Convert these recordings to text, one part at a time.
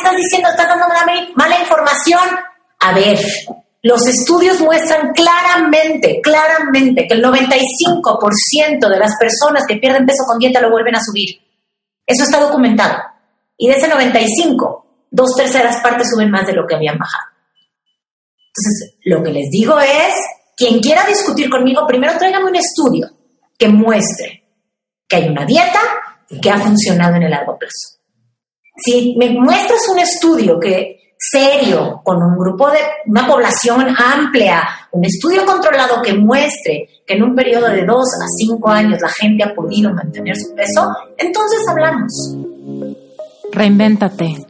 estás diciendo? Estás dando mala, información. A ver, los estudios muestran claramente, claramente que el 95% de las personas que pierden peso con dieta lo vuelven a subir. Eso está documentado. Y de ese 95, dos terceras partes suben más de lo que habían bajado. Entonces, lo que les digo es, quien quiera discutir conmigo, primero tráigame un estudio que muestre que hay una dieta que ha funcionado en el largo plazo. Si me muestras un estudio que serio, con un grupo de una población amplia, un estudio controlado que muestre que en un periodo de dos a cinco años la gente ha podido mantener su peso, entonces hablamos. Reinvéntate.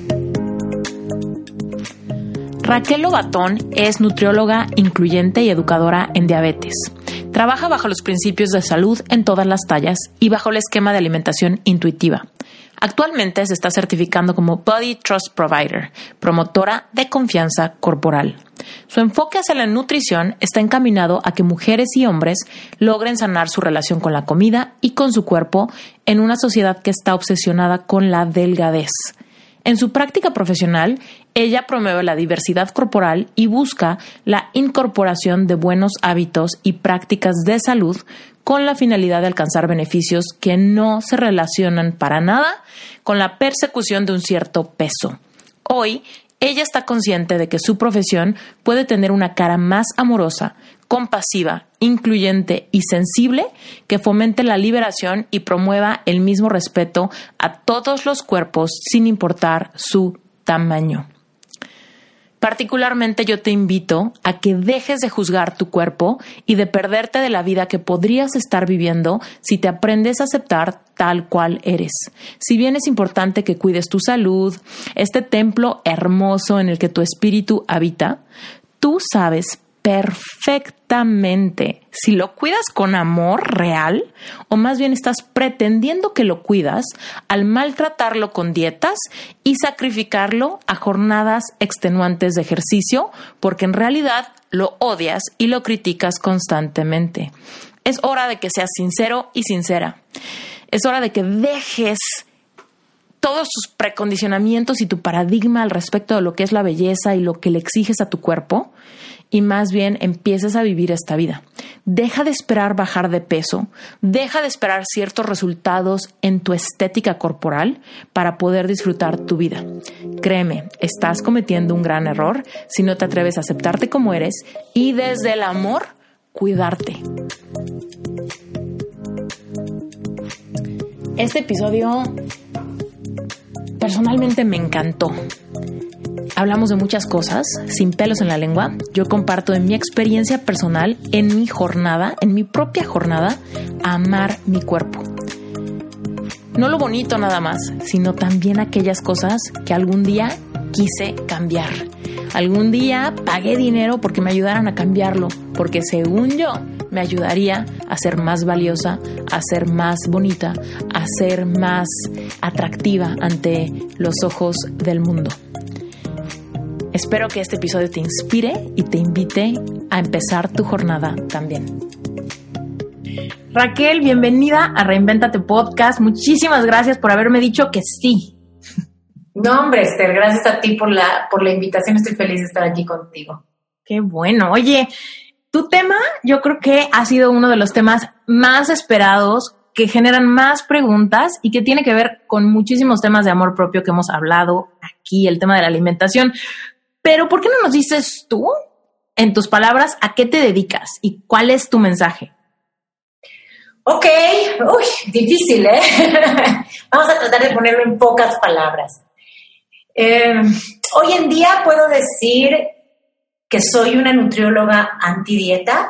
Raquel Lobatón es nutrióloga incluyente y educadora en diabetes. Trabaja bajo los principios de salud en todas las tallas y bajo el esquema de alimentación intuitiva. Actualmente se está certificando como Body Trust Provider, promotora de confianza corporal. Su enfoque hacia la nutrición está encaminado a que mujeres y hombres logren sanar su relación con la comida y con su cuerpo en una sociedad que está obsesionada con la delgadez. En su práctica profesional, ella promueve la diversidad corporal y busca la incorporación de buenos hábitos y prácticas de salud con la finalidad de alcanzar beneficios que no se relacionan para nada con la persecución de un cierto peso. Hoy, ella está consciente de que su profesión puede tener una cara más amorosa, compasiva, incluyente y sensible que fomente la liberación y promueva el mismo respeto a todos los cuerpos sin importar su tamaño. Particularmente yo te invito a que dejes de juzgar tu cuerpo y de perderte de la vida que podrías estar viviendo si te aprendes a aceptar tal cual eres. Si bien es importante que cuides tu salud, este templo hermoso en el que tu espíritu habita, tú sabes perfectamente si lo cuidas con amor real o más bien estás pretendiendo que lo cuidas al maltratarlo con dietas y sacrificarlo a jornadas extenuantes de ejercicio porque en realidad lo odias y lo criticas constantemente. Es hora de que seas sincero y sincera. Es hora de que dejes todos tus precondicionamientos y tu paradigma al respecto de lo que es la belleza y lo que le exiges a tu cuerpo y más bien empieces a vivir esta vida. Deja de esperar bajar de peso, deja de esperar ciertos resultados en tu estética corporal para poder disfrutar tu vida. Créeme, estás cometiendo un gran error si no te atreves a aceptarte como eres y desde el amor cuidarte. Este episodio personalmente me encantó hablamos de muchas cosas, sin pelos en la lengua. Yo comparto de mi experiencia personal en mi jornada, en mi propia jornada, amar mi cuerpo. No lo bonito nada más, sino también aquellas cosas que algún día quise cambiar. Algún día pagué dinero porque me ayudaran a cambiarlo, porque según yo me ayudaría a ser más valiosa, a ser más bonita, a ser más atractiva ante los ojos del mundo. Espero que este episodio te inspire y te invite a empezar tu jornada también. Raquel, bienvenida a Reinventate Podcast. Muchísimas gracias por haberme dicho que sí. No, hombre, Esther, gracias a ti por la, por la invitación. Estoy feliz de estar aquí contigo. Qué bueno. Oye, tu tema yo creo que ha sido uno de los temas más esperados que generan más preguntas y que tiene que ver con muchísimos temas de amor propio que hemos hablado aquí, el tema de la alimentación. Pero ¿por qué no nos dices tú, en tus palabras, a qué te dedicas y cuál es tu mensaje? Ok, uy, difícil, ¿eh? Vamos a tratar de ponerlo en pocas palabras. Em, hoy en día puedo decir que soy una nutrióloga antidietas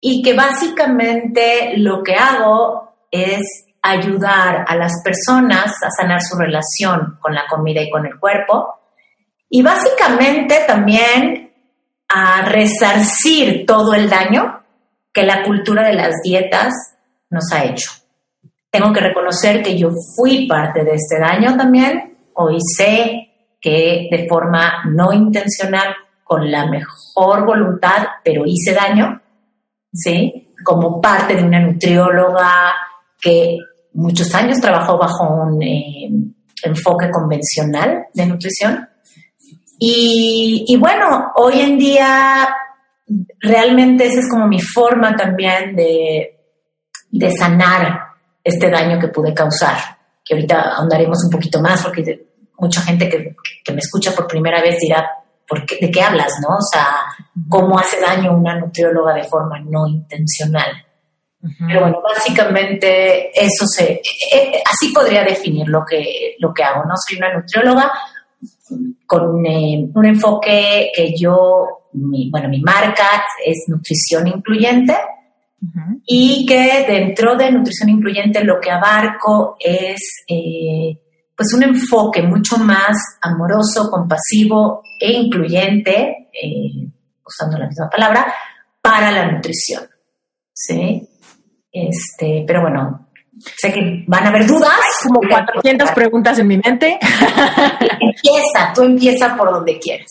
y que básicamente lo que hago es ayudar a las personas a sanar su relación con la comida y con el cuerpo y básicamente también a resarcir todo el daño que la cultura de las dietas nos ha hecho. Tengo que reconocer que yo fui parte de este daño también. Hoy sé que de forma no intencional, con la mejor voluntad, pero hice daño, ¿sí? Como parte de una nutrióloga que muchos años trabajó bajo un eh, enfoque convencional de nutrición. Y, y, bueno, hoy en día realmente esa es como mi forma también de, de sanar este daño que pude causar, que ahorita ahondaremos un poquito más porque mucha gente que, que me escucha por primera vez dirá, ¿por qué, ¿de qué hablas, no? O sea, ¿cómo hace daño una nutrióloga de forma no intencional? Pero bueno, básicamente eso se, eh, eh, así podría definir lo que, lo que hago, ¿no? Soy una nutrióloga con eh, un enfoque que yo, mi, bueno, mi marca es nutrición incluyente y que dentro de nutrición incluyente lo que abarco es pues un enfoque mucho más amoroso, compasivo e incluyente, usando la misma palabra, para la nutrición. ¿Sí? Este, pero bueno, sé que van a haber dudas. Como 400 preguntas en mi mente. empieza, tú empieza por donde quieres.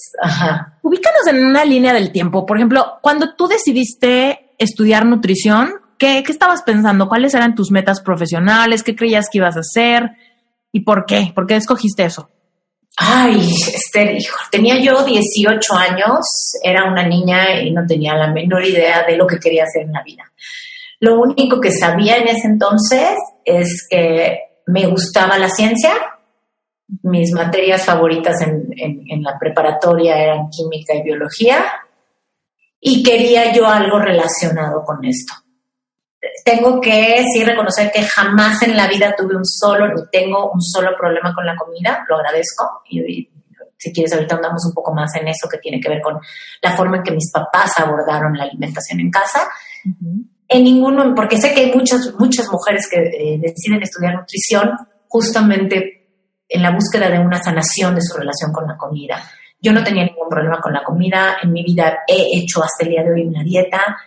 Ubícanos en una línea del tiempo. Por ejemplo, cuando tú decidiste estudiar nutrición, ¿qué, ¿qué estabas pensando? ¿Cuáles eran tus metas profesionales? ¿Qué creías que ibas a hacer? ¿Y por qué? ¿Por qué escogiste eso? Ay, Esther, hijo, tenía yo 18 años, era una niña y no tenía la menor idea de lo que quería hacer en la vida. Lo único que sabía en ese entonces es que me gustaba la ciencia. Mis materias favoritas en, en, la preparatoria eran química y biología. Y quería yo algo relacionado con esto. Tengo que sí reconocer que jamás en la vida tuve un solo, ni tengo un solo problema con la comida, lo agradezco. Y, si quieres, ahorita andamos un poco más en eso que tiene que ver con la forma en que mis papás abordaron la alimentación en casa en ninguno, porque sé que hay muchas, muchas mujeres que eh, deciden estudiar nutrición justamente en la búsqueda de una sanación de su relación con la comida. Yo no tenía ningún problema con la comida, en mi vida he hecho hasta el día de hoy una dieta.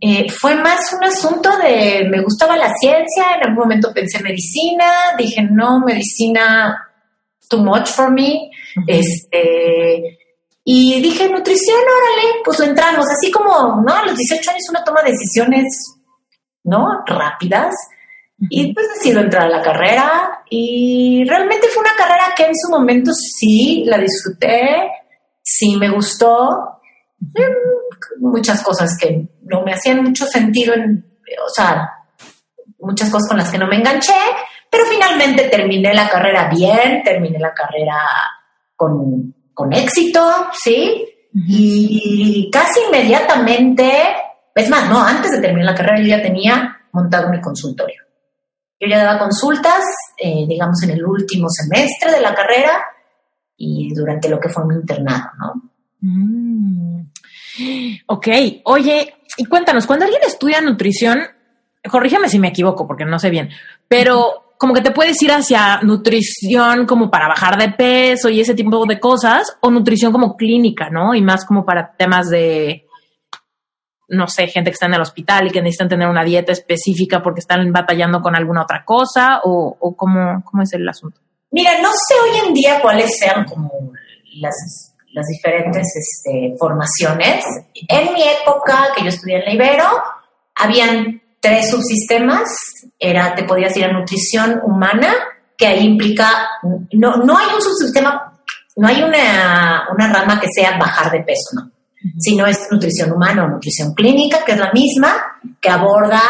Eh, fue más un asunto de, me gustaba la ciencia, en algún momento pensé medicina, dije, no, medicina, too much for me. Este, y dije, nutrición, órale, pues lo entramos, así como, ¿no? A los 18 años uno toma decisiones, ¿no? Rápidas. Y pues decido entrar a la carrera y realmente fue una carrera que en su momento sí la disfruté, sí me gustó. Muchas cosas que no me hacían mucho sentido, en, o sea, muchas cosas con las que no me enganché, pero finalmente terminé la carrera bien, terminé la carrera con con éxito, ¿sí? Y casi inmediatamente, es más, no, antes de terminar la carrera yo ya tenía montado mi consultorio. Yo ya daba consultas, eh, digamos, en el último semestre de la carrera y durante lo que fue mi internado, ¿no? Mm. Ok, oye, y cuéntanos, cuando alguien estudia nutrición, corrígeme si me equivoco porque no sé bien, pero como que te puedes ir hacia nutrición como para bajar de peso y ese tipo de cosas, o nutrición como clínica, ¿no? Y más como para temas de, no sé, gente que está en el hospital y que necesitan tener una dieta específica porque están batallando con alguna otra cosa, o, o cómo, cómo es el asunto. Mira, no sé hoy en día cuáles sean como las, las diferentes este, formaciones. En mi época, que yo estudié en la Ibero, habían tres subsistemas, era, te podías ir a nutrición humana, que ahí implica, no, no hay un subsistema, no hay una, una rama que sea bajar de peso, ¿no? Sino es nutrición humana o nutrición clínica, que es la misma, que aborda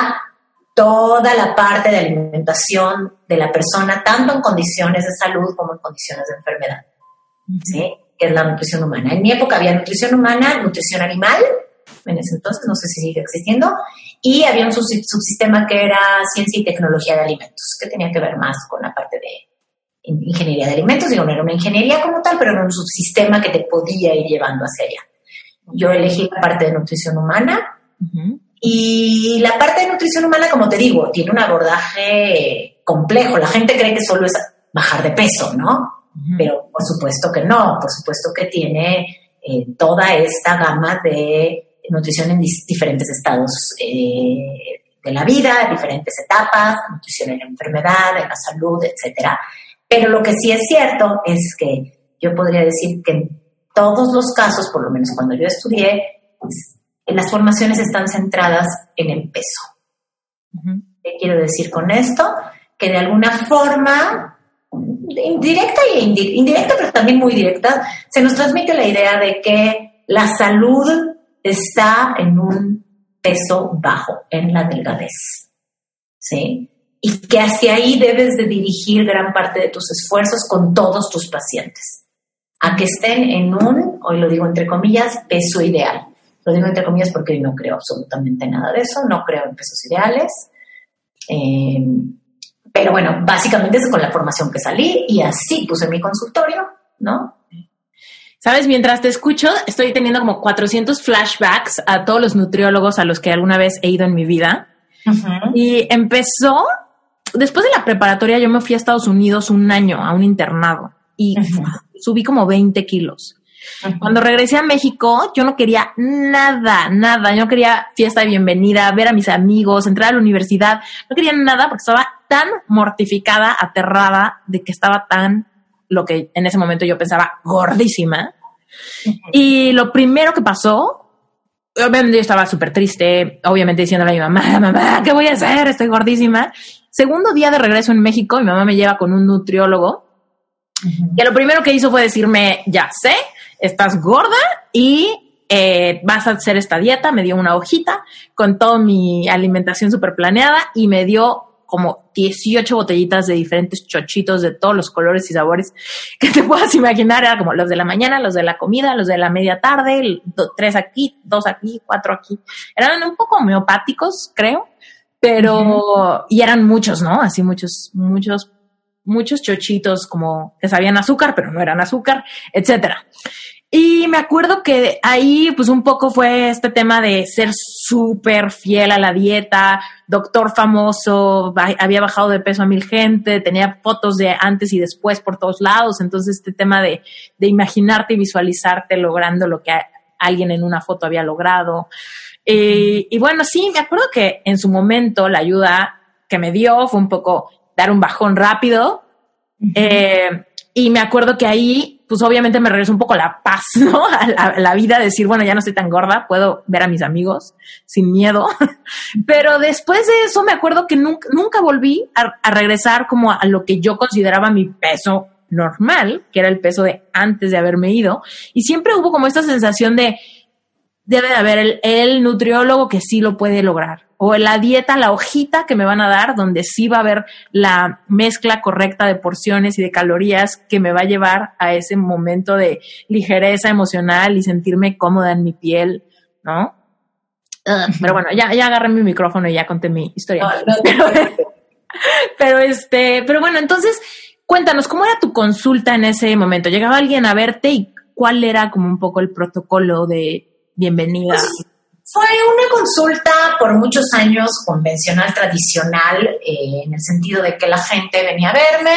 toda la parte de alimentación de la persona, tanto en condiciones de salud como en condiciones de enfermedad. ¿Sí? Que es la nutrición humana. En mi época había nutrición humana, nutrición animal, en ese entonces, no sé si sigue existiendo, y había un subsistema que era ciencia y tecnología de alimentos, que tenía que ver más con la parte de ingeniería de alimentos. Digo, no era una ingeniería como tal, pero era un subsistema que te podía ir llevando hacia allá. Yo elegí la parte de nutrición humana y la parte de nutrición humana, como te digo, tiene un abordaje complejo. La gente cree que solo es bajar de peso, ¿no? Pero por supuesto que no, por supuesto que tiene eh, toda esta gama de nutrición en diferentes estados eh, de la vida, diferentes etapas, nutrición en la enfermedad, en la salud, etcétera. Pero lo que sí es cierto es que yo podría decir que en todos los casos, por lo menos cuando yo estudié, pues, las formaciones están centradas en el peso. ¿Qué quiero decir con esto? Que de alguna forma, indirecta e indirecta, pero también muy directa, se nos transmite la idea de que la salud está en un peso bajo, en la delgadez. ¿Sí? Y que hacia ahí debes de dirigir gran parte de tus esfuerzos con todos tus pacientes. A que estén en un, hoy lo digo entre comillas, peso ideal. Lo digo entre comillas porque no creo absolutamente nada de eso, no creo en pesos ideales. Eh, pero bueno, básicamente es con la formación que salí y así puse mi consultorio, ¿no? Sabes, mientras te escucho, estoy teniendo como 400 flashbacks a todos los nutriólogos a los que alguna vez he ido en mi vida. Y empezó, después de la preparatoria, yo me fui a Estados Unidos un año a un internado y subí como 20 kilos. Cuando regresé a México, yo no quería nada, nada. Yo no quería fiesta de bienvenida, ver a mis amigos, entrar a la universidad. No quería nada porque estaba tan mortificada, aterrada de que estaba tan lo que en ese momento yo pensaba gordísima. Y lo primero que pasó, obviamente yo estaba súper triste, obviamente diciéndole a mi mamá, mamá, ¿qué voy a hacer? Estoy gordísima. Segundo día de regreso en México, mi mamá me lleva con un nutriólogo, que lo primero que hizo fue decirme, ya sé, estás gorda y eh, vas a hacer esta dieta. Me dio una hojita con toda mi alimentación súper planeada y me dio como 18 botellitas de diferentes chochitos de todos los colores y sabores que te puedas imaginar. Era como los de la mañana, los de la comida, los de la media tarde, tres aquí, dos aquí, cuatro aquí. Eran un poco homeopáticos, creo, pero, y eran muchos, ¿no? Así muchos, muchos, muchos chochitos como que sabían azúcar, pero no eran azúcar, etcétera. Y me acuerdo que ahí pues un poco fue este tema de ser súper fiel a la dieta, doctor famoso, había bajado de peso a mil gente, tenía fotos de antes y después por todos lados, entonces este tema de, de imaginarte y visualizarte logrando lo que alguien en una foto había logrado. Eh, y bueno, sí, me acuerdo que en su momento la ayuda que me dio fue un poco dar un bajón rápido. Eh, y me acuerdo que ahí pues obviamente me regresó un poco la paz, ¿no? A la, vida, decir, bueno, ya no estoy tan gorda, puedo ver a mis amigos sin miedo. Pero después de eso me acuerdo que nunca, nunca volví a, regresar como a lo que yo consideraba mi peso normal, que era el peso de antes de haberme ido. Y siempre hubo como esta sensación de, debe de haber el nutriólogo que sí lo puede lograr o la dieta, la hojita que me van a dar, donde sí va a haber la mezcla correcta de porciones y de calorías que me va a llevar a ese momento de ligereza emocional y sentirme cómoda en mi piel, ¿no? Ah, pero bueno, ya, ya agarré mi micrófono y ya conté mi historia. pero, este, pero bueno, entonces, cuéntanos, ¿cómo era tu consulta en ese momento? ¿Llegaba alguien a verte y cuál era como un poco el protocolo de bienvenida? Pues, fue una consulta por muchos años convencional, tradicional, eh, en el sentido de que la gente venía a verme,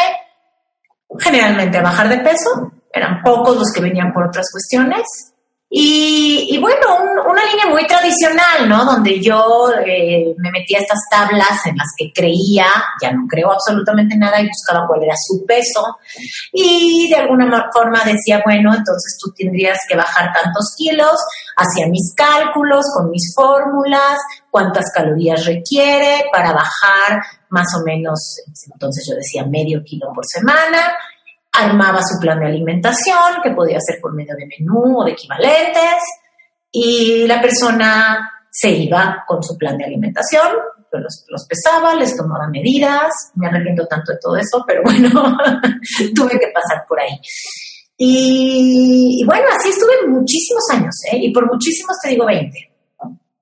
generalmente a bajar de peso, eran pocos los que venían por otras cuestiones, y, bueno, una línea muy tradicional, ¿no? Donde yo eh, me metía estas tablas en las que creía, ya no creo absolutamente nada y buscaba cuál era su peso. Y de alguna forma decía, bueno, entonces tú tendrías que bajar tantos kilos, hacía mis cálculos con mis fórmulas, cuántas calorías requiere para bajar más o menos, entonces yo decía medio kilo por semana armaba su plan de alimentación, que podía ser por medio de menú o de equivalentes, y la persona se iba con su plan de alimentación, los, pesaba, les tomaba medidas, me arrepiento tanto de todo eso, pero bueno, tuve que pasar por ahí. Y, bueno, así estuve muchísimos años, ¿eh? y por muchísimos te digo 20,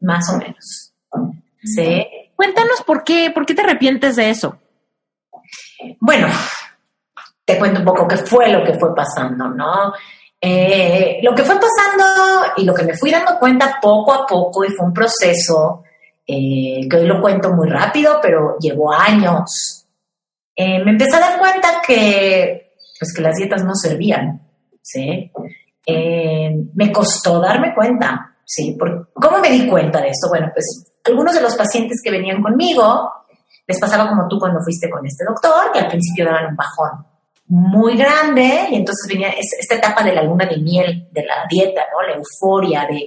más o menos. ¿Sí? Cuéntanos por qué, por qué te arrepientes de eso. Bueno, te cuento un poco qué fue lo que fue pasando, ¿no? Eh, lo que fue pasando y lo que me fui dando cuenta poco a poco y fue un proceso eh, que hoy lo cuento muy rápido, pero llevó años. Eh, me empecé a dar cuenta que, pues, que las dietas no servían, ¿sí? me costó darme cuenta, ¿sí? ¿Cómo me di cuenta de esto? Bueno, pues algunos de los pacientes que venían conmigo les pasaba como tú cuando fuiste con este doctor, que al principio daban un bajón muy grande y entonces venía esta etapa de la luna de miel de la dieta, ¿no? La euforia de,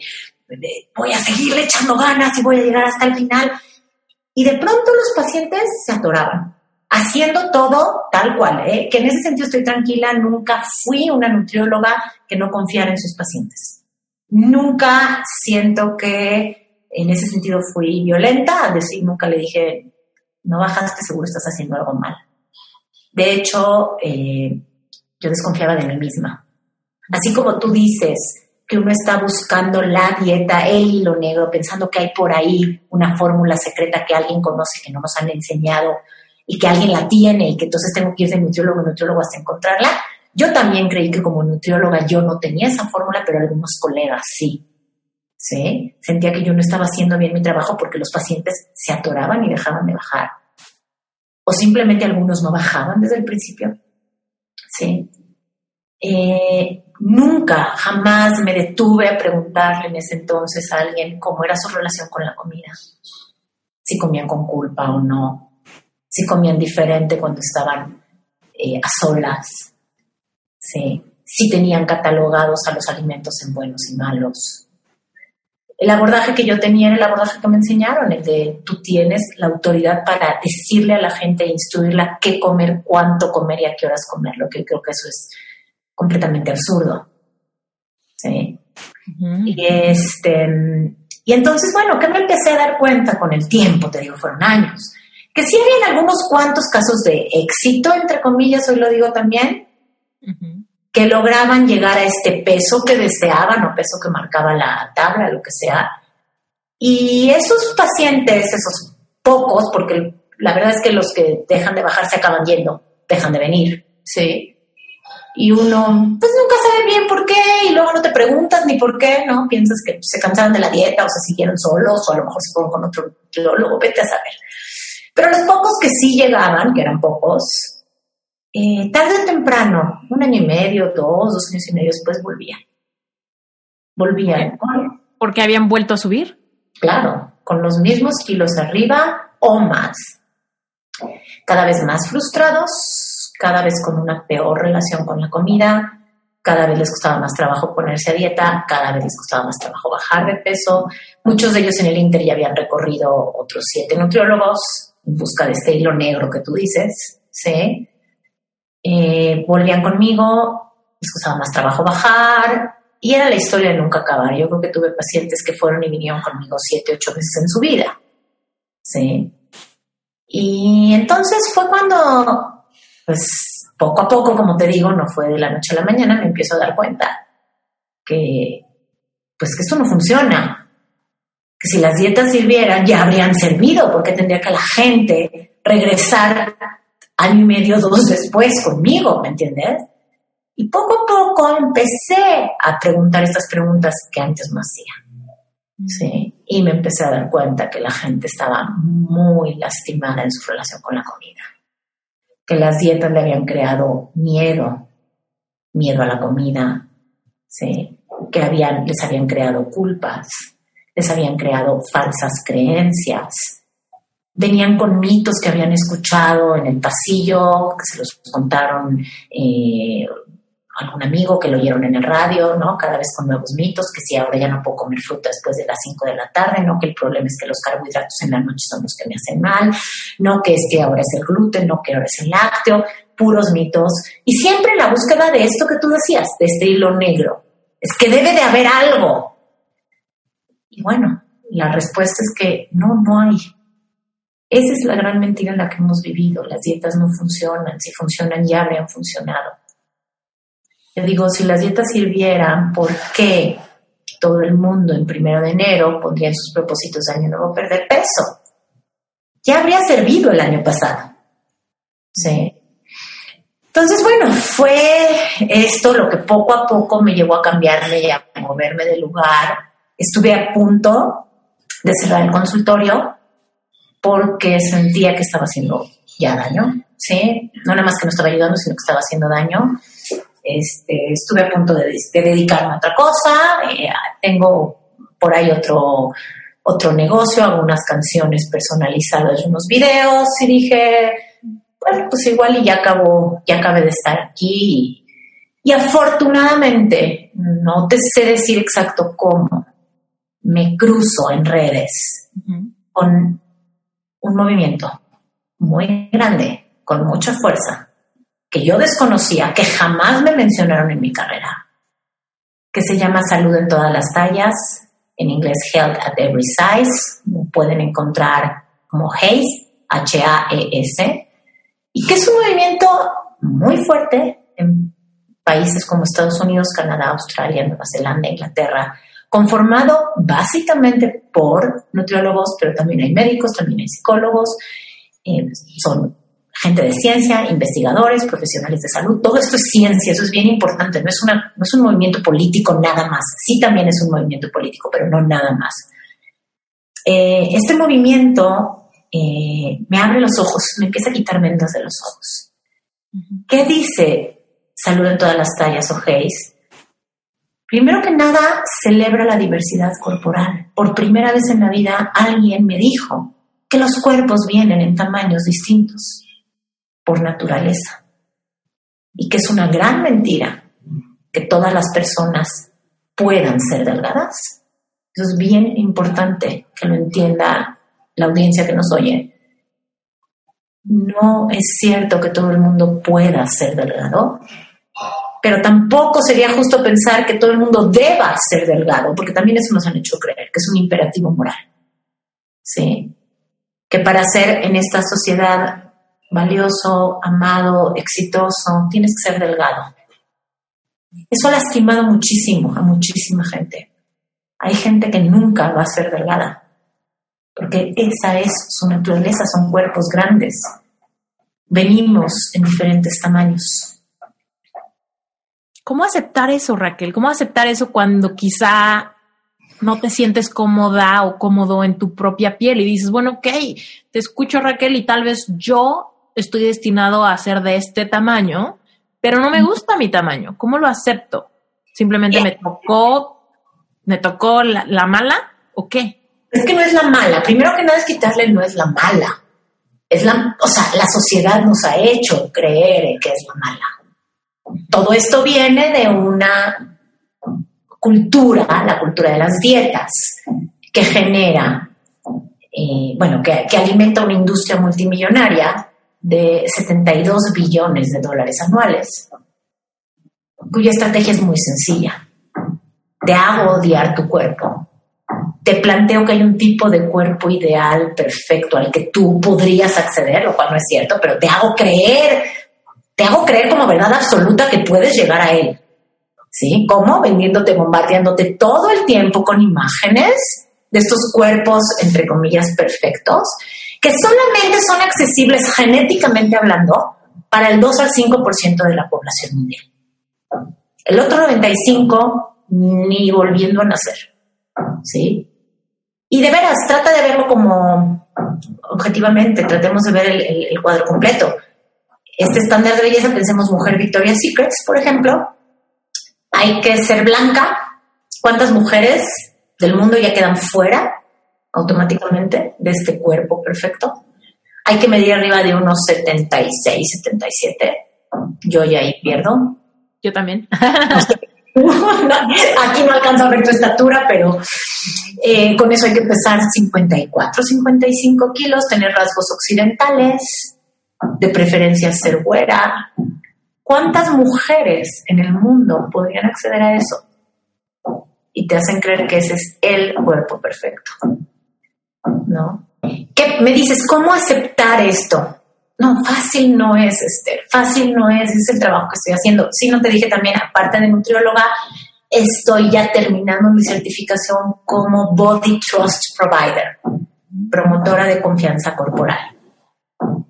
voy a seguirle echando ganas y voy a llegar hasta el final. Y de pronto los pacientes se atoraban, haciendo todo tal cual, ¿eh? que en ese sentido estoy tranquila, nunca fui una nutrióloga que no confiara en sus pacientes. Nunca siento que en ese sentido fui violenta, al decir, nunca le dije, no bajaste, seguro estás haciendo algo mal. De hecho, eh, yo desconfiaba de mí misma. Así como tú dices que uno está buscando la dieta, el hilo negro, pensando que hay por ahí una fórmula secreta que alguien conoce, que no nos han enseñado y que alguien la tiene y que entonces tengo que ir de nutriólogo a nutriólogo hasta encontrarla. Yo también creí que como nutrióloga yo no tenía esa fórmula, pero algunos colegas sí. ¿Sí? Sentía que yo no estaba haciendo bien mi trabajo porque los pacientes se atoraban y dejaban de bajar o simplemente algunos no bajaban desde el principio. ¿Sí? Eh, nunca, jamás me detuve a preguntarle en ese entonces a alguien cómo era su relación con la comida. Si comían con culpa o no. Si comían diferente cuando estaban eh, a solas. ¿Sí? Si tenían catalogados a los alimentos en buenos y malos el abordaje que yo tenía era el abordaje que me enseñaron, el de tú tienes la autoridad para decirle a la gente e instruirla qué comer, cuánto comer y a qué horas comer, lo que creo que eso es completamente absurdo. Sí. Y este y entonces, bueno, que me empecé a dar cuenta con el tiempo, te digo, fueron años, que sí había algunos cuantos casos de éxito, entre comillas, hoy lo digo también, que lograban llegar a este peso que deseaban o peso que marcaba la tabla, lo que sea. Y esos pacientes, esos pocos, porque la verdad es que los que dejan de bajar se acaban yendo, dejan de venir, ¿sí? Y uno, pues nunca sabe bien por qué, y luego no te preguntas ni por qué, ¿no? Piensas que se cansaron de la dieta o se siguieron solos, o a lo mejor se fueron con otro luego vete a saber. Pero los pocos que sí llegaban, que eran pocos, eh, tarde o temprano, un año y medio, dos, dos años y medio después volvían. Volvían. ¿Porque habían vuelto a subir? Claro, con los mismos kilos arriba o más. Cada vez más frustrados, cada vez con una peor relación con la comida, cada vez les costaba más trabajo ponerse a dieta, cada vez les costaba más trabajo bajar de peso. Muchos de ellos en el Inter ya habían recorrido otros siete nutriólogos en busca de este hilo negro que tú dices, ¿sí? Eh, volvían conmigo, les costaba más trabajo bajar y era la historia de nunca acabar. Yo creo que tuve pacientes que fueron y vinieron conmigo siete, ocho veces en su vida. Sí. Y entonces fue cuando, pues poco a poco, como te digo, no fue de la noche a la mañana, me empiezo a dar cuenta que, pues que esto no funciona. Que si las dietas sirvieran, ya habrían servido, porque tendría que la gente regresar año y medio, dos después conmigo, ¿me entiendes? Y poco a poco empecé a preguntar estas preguntas que antes no hacía. ¿sí? Y me empecé a dar cuenta que la gente estaba muy lastimada en su relación con la comida. Que las dietas le habían creado miedo, miedo a la comida, ¿sí? que les habían creado culpas, les habían creado falsas creencias, venían con mitos que habían escuchado en el pasillo, que se los contaron eh, algún amigo que lo oyeron en el radio, ¿no? Cada vez con nuevos mitos, que si ahora ya no puedo comer fruta después de las 5 de la tarde, ¿no? Que el problema es que los carbohidratos en la noche son los que me hacen mal, no que es que ahora es el gluten, no que ahora es el lácteo, puros mitos. Y siempre la búsqueda de esto que tú decías, de este hilo negro. Es que debe de haber algo. Y bueno, la respuesta es que no, no hay. Esa es la gran mentira en la que hemos vivido. Las dietas no funcionan. Si funcionan, ya habrían funcionado. Yo digo, si las dietas sirvieran, ¿por qué todo el mundo en primero de enero pondría en sus propósitos de año nuevo perder peso? Ya habría servido el año pasado. ¿Sí? Entonces, bueno, fue esto lo que poco a poco me llevó a cambiarme y a moverme de lugar. Estuve a punto de cerrar el consultorio porque sentía que estaba haciendo ya daño, ¿sí? No nada más que no estaba ayudando, sino que estaba haciendo daño. Este, estuve a punto de, dedicarme a otra cosa. Eh, tengo por ahí otro, otro negocio, algunas canciones personalizadas y unos videos. Y dije, bueno, pues igual y ya acabo, ya acabé de estar aquí. Y, afortunadamente, no te sé decir exacto cómo, me cruzo en redes con un movimiento muy grande, con mucha fuerza, que yo desconocía, que jamás me mencionaron en mi carrera, que se llama Salud en todas las tallas, en inglés Health at Every Size, pueden encontrar como HAES, H-A-E-S, y que es un movimiento muy fuerte en países como Estados Unidos, Canadá, Australia, Nueva Zelanda, Inglaterra, conformado básicamente por nutriólogos, pero también hay médicos, también hay psicólogos, eh, son gente de ciencia, investigadores, profesionales de salud. Todo esto es ciencia, eso es bien importante. No es, una, no es un movimiento político nada más. Sí también es un movimiento político, pero no nada más. Eh, este movimiento eh, me abre los ojos, me empieza a quitar vendas de los ojos. ¿Qué dice Salud en todas las tallas o Hayes? Primero que nada, celebra la diversidad corporal. Por primera vez en la vida alguien me dijo que los cuerpos vienen en tamaños distintos por naturaleza y que es una gran mentira que todas las personas puedan ser delgadas. Eso es bien importante que lo entienda la audiencia que nos oye. No es cierto que todo el mundo pueda ser delgado pero tampoco sería justo pensar que todo el mundo deba ser delgado, porque también eso nos han hecho creer, que es un imperativo moral. ¿Sí? Que para ser en esta sociedad valioso, amado, exitoso, tienes que ser delgado. Eso ha lastimado muchísimo a muchísima gente. Hay gente que nunca va a ser delgada, porque esa es su naturaleza, son cuerpos grandes. Venimos en diferentes tamaños. ¿Cómo aceptar eso, Raquel? ¿Cómo aceptar eso cuando quizá no te sientes cómoda o cómodo en tu propia piel y dices, bueno, ok, te escucho Raquel y tal vez yo estoy destinado a ser de este tamaño, pero no me gusta mi tamaño. ¿Cómo lo acepto? Simplemente me tocó, me tocó la, la mala o qué? Es que no es la mala. Primero que nada es quitarle no es la mala. Es la, o sea, la sociedad nos ha hecho creer que es la mala. Todo esto viene de una cultura, la cultura de las dietas, que genera, eh, bueno, que, que alimenta una industria multimillonaria de 72 billones de dólares anuales, cuya estrategia es muy sencilla. Te hago odiar tu cuerpo. Te planteo que hay un tipo de cuerpo ideal, perfecto, al que tú podrías acceder, lo cual no es cierto, pero te hago creer te hago creer como verdad absoluta que puedes llegar a él. ¿Sí? ¿Cómo? Vendiéndote, bombardeándote todo el tiempo con imágenes de estos cuerpos, entre comillas, perfectos, que solamente son accesibles genéticamente hablando para el 2 al 5% de la población mundial. El otro 95 ni volviendo a nacer. ¿Sí? Y de veras, trata de verlo como objetivamente, tratemos de ver el cuadro completo este estándar de belleza, pensemos mujer Victoria's Secrets, por ejemplo, hay que ser blanca. ¿Cuántas mujeres del mundo ya quedan fuera automáticamente de este cuerpo perfecto? Hay que medir arriba de unos 76, 77. Yo ya ahí pierdo. Yo también. Aquí no alcanzo a ver tu estatura, pero eh, con eso hay que pesar 54, 55 kilos, tener rasgos occidentales, de preferencia ser güera. ¿Cuántas mujeres en el mundo podrían acceder a eso? Y te hacen creer que ese es el cuerpo perfecto. ¿No? ¿Qué me dices? ¿Cómo aceptar esto? No, fácil no es, Esther. Fácil no es, es el trabajo que estoy haciendo. Si no te dije también, aparte de nutrióloga, estoy ya terminando mi certificación como Body Trust Provider, promotora de confianza corporal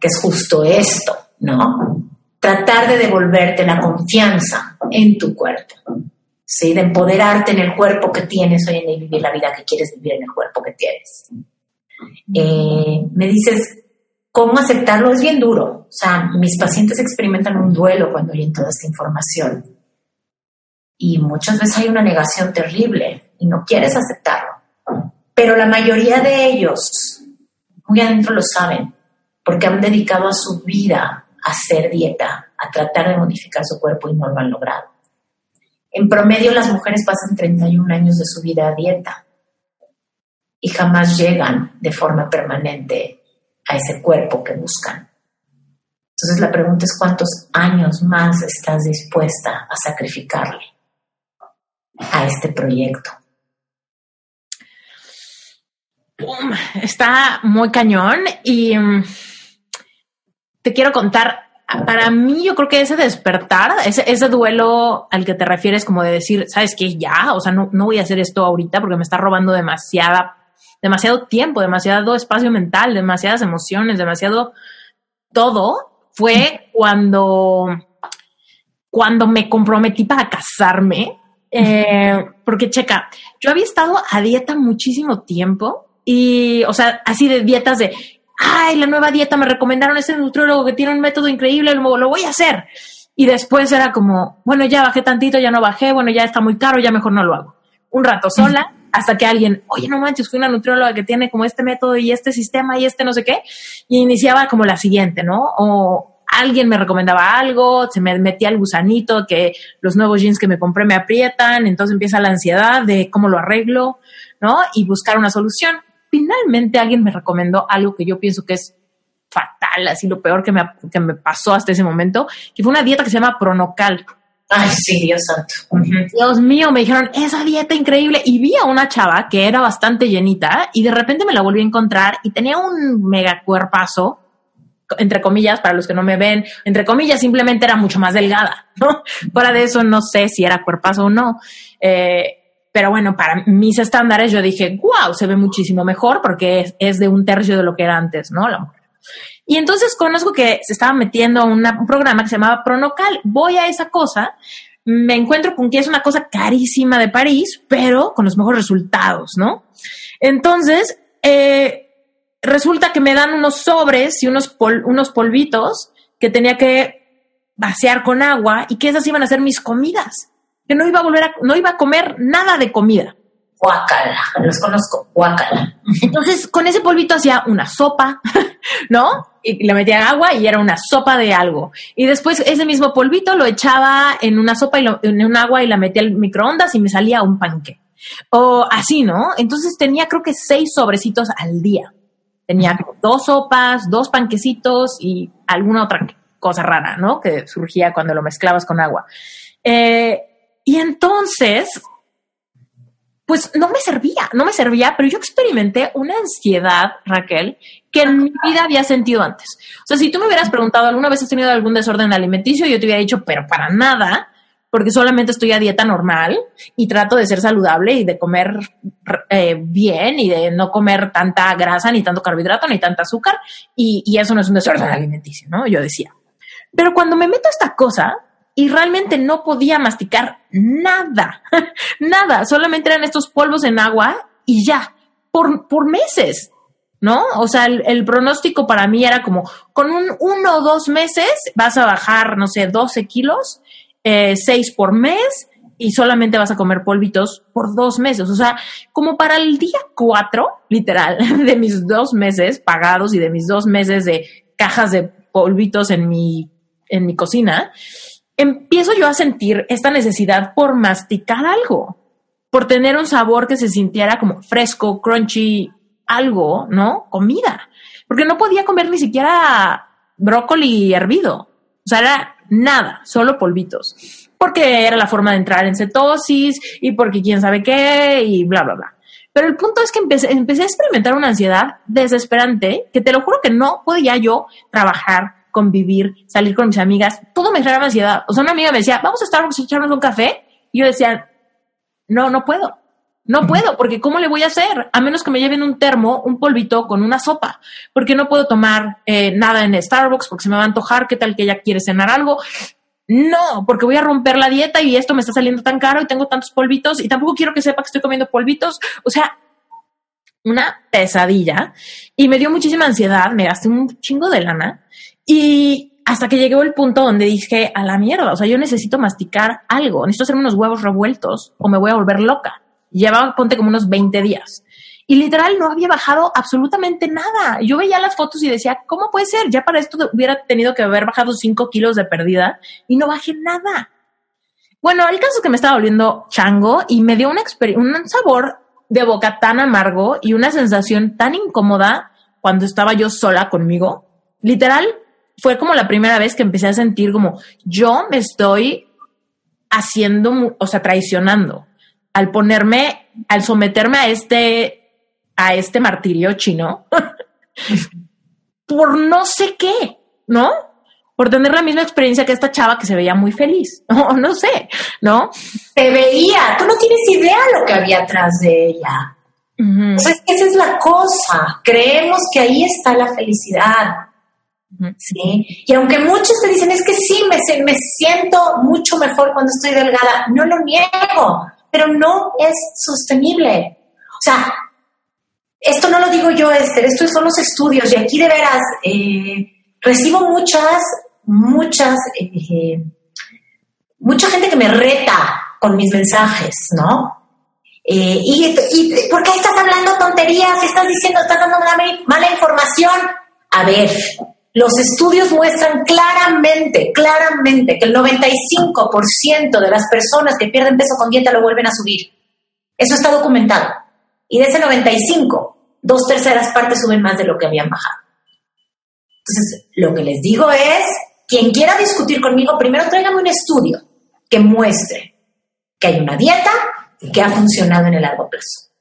que es justo esto, ¿no? tratar de devolverte la confianza en tu cuerpo, ¿sí? de empoderarte en el cuerpo que tienes hoy en día y vivir la vida que quieres vivir en el cuerpo que tienes. Eh, me dices, ¿cómo aceptarlo? Es bien duro. O sea, mis pacientes experimentan un duelo cuando oyen toda esta información. Y muchas veces hay una negación terrible y no quieres aceptarlo. Pero la mayoría de ellos, muy adentro lo saben, porque han dedicado a su vida a hacer dieta, a tratar de modificar su cuerpo y no lo han logrado. En promedio las mujeres pasan 31 años de su vida a dieta y jamás llegan de forma permanente a ese cuerpo que buscan. Entonces la pregunta es cuántos años más estás dispuesta a sacrificarle a este proyecto. Está muy cañón y mm, te quiero contar, para mí yo creo que ese despertar, ese, ese duelo al que te refieres como de decir, ¿sabes qué? Ya, o sea, no, no voy a hacer esto ahorita porque me está robando demasiada demasiado tiempo, demasiado espacio mental, demasiadas emociones, demasiado todo, fue cuando, cuando me comprometí para casarme. Eh, porque checa, yo había estado a dieta muchísimo tiempo y, o sea, así de dietas de, ay, la nueva dieta, me recomendaron ese nutriólogo que tiene un método increíble, lo, lo voy a hacer. Y después era como, bueno, ya bajé tantito, ya no bajé, bueno, ya está muy caro, ya mejor no lo hago. Un rato sola, hasta que alguien, oye, no manches, fui una nutrióloga que tiene como este método y este sistema y este no sé qué, y iniciaba como la siguiente, ¿no? O alguien me recomendaba algo, se me metía el gusanito que los nuevos jeans que me compré me aprietan, entonces empieza la ansiedad de cómo lo arreglo, ¿no? Y buscar una solución. Finalmente alguien me recomendó algo que yo pienso que es fatal, así lo peor que me, que me pasó hasta ese momento, que fue una dieta que se llama Pronocal. Ay, sí, Dios santo. Dios mío, me dijeron, esa dieta increíble. Y vi a una chava que era bastante llenita y de repente me la volví a encontrar y tenía un mega cuerpazo, entre comillas, para los que no me ven, entre comillas, simplemente era mucho más delgada, ¿no? Fuera de eso, no sé si era cuerpazo o no. Eh, pero bueno, para mis estándares yo dije, wow, se ve muchísimo mejor porque es, de un tercio de lo que era antes, ¿no? La. Y entonces conozco que se estaba metiendo a un programa que se llamaba Pronocal. Voy a esa cosa, me encuentro con que es una cosa carísima de París, pero con los mejores resultados, ¿no? Entonces, eh, resulta que me dan unos sobres y unos, unos polvitos que tenía que vaciar con agua y que esas iban a ser mis comidas. Que no iba a volver a, no iba a comer nada de comida. Guácala, los conozco, guácala. Entonces, con ese polvito hacía una sopa, ¿no? Y le metía agua y era una sopa de algo. Y después ese mismo polvito lo echaba en una sopa y en un agua y la metía al microondas y me salía un panque. O así, ¿no? Entonces tenía creo que seis sobrecitos al día. Tenía dos sopas, dos panquecitos y alguna otra cosa rara, ¿no? Que surgía cuando lo mezclabas con agua. Eh, y entonces pues no me servía, no me servía, pero yo experimenté una ansiedad, Raquel, que en mi vida había sentido antes. O sea, si tú me hubieras preguntado alguna vez has tenido algún desorden alimenticio, yo te hubiera dicho, pero para nada, porque solamente estoy a dieta normal y trato de ser saludable y de comer eh, bien y de no comer tanta grasa, ni tanto carbohidrato, ni tanta azúcar, y, y eso no es un desorden alimenticio, ¿no? Yo decía. Pero cuando me meto a esta cosa, y realmente no podía masticar nada, nada, solamente eran estos polvos en agua y ya, por, por meses, ¿no? O sea, el, pronóstico para mí era como, con un uno o dos meses vas a bajar, no sé, 12 kilos, eh, seis por mes y solamente vas a comer polvitos por dos meses. O sea, como para el día cuatro, literal, de mis dos meses pagados y de mis dos meses de cajas de polvitos en mi, en mi cocina, empiezo yo a sentir esta necesidad por masticar algo, por tener un sabor que se sintiera como fresco, crunchy, algo, ¿no? Comida. Porque no podía comer ni siquiera brócoli hervido. O sea, era nada, solo polvitos. Porque era la forma de entrar en cetosis y porque quién sabe qué y bla, bla, bla. Pero el punto es que empecé, empecé a experimentar una ansiedad desesperante que te lo juro que no podía yo trabajar, convivir, salir con mis amigas, todo me generaba ansiedad. O sea, una amiga me decía, vamos a Starbucks a echarnos un café. Y yo decía, no, no puedo. No puedo, porque ¿cómo le voy a hacer? A menos que me lleven un termo, un polvito con una sopa, porque no puedo tomar eh, nada en Starbucks porque se me va a antojar, qué tal que ella quiere cenar algo. No, porque voy a romper la dieta y esto me está saliendo tan caro y tengo tantos polvitos y tampoco quiero que sepa que estoy comiendo polvitos. O sea, una pesadilla y me dio muchísima ansiedad, me gasté un chingo de lana y hasta que llegó el punto donde dije, a la mierda, o sea, yo necesito masticar algo, necesito hacerme unos huevos revueltos o me voy a volver loca. Llevaba, ponte como unos 20 días. Y literal no había bajado absolutamente nada. Yo veía las fotos y decía, ¿cómo puede ser? Ya para esto hubiera tenido que haber bajado 5 kilos de pérdida y no bajé nada. Bueno, el caso es que me estaba volviendo chango y me dio una un sabor de boca tan amargo y una sensación tan incómoda cuando estaba yo sola conmigo. Literal, fue como la primera vez que empecé a sentir como yo me estoy haciendo, o sea, traicionando al ponerme, al someterme a este, a este martirio chino por no sé qué, ¿no? Por tener la misma experiencia que esta chava que se veía muy feliz, o no sé, ¿no? Se veía, tú no tienes idea lo que había atrás de ella. O sea, esa es la cosa. Creemos que ahí está la felicidad. ¿Sí? Y aunque muchos te dicen, es que sí, me, me siento mucho mejor cuando estoy delgada, no lo niego pero no es sostenible. O sea, esto no lo digo yo, Esther, estos son los estudios y aquí de veras eh, recibo muchas, muchas, eh, mucha gente que me reta con mis mensajes, ¿no? Eh, y, ¿por qué estás hablando tonterías? Estás diciendo, estás dando mala información. A ver, los estudios muestran claramente, claramente que el 95% de las personas que pierden peso con dieta lo vuelven a subir. Eso está documentado. Y de ese 95, dos terceras partes suben más de lo que habían bajado. Entonces, lo que les digo es, quien quiera discutir conmigo, primero tráigame un estudio que muestre que hay una dieta que ha funcionado en el largo plazo.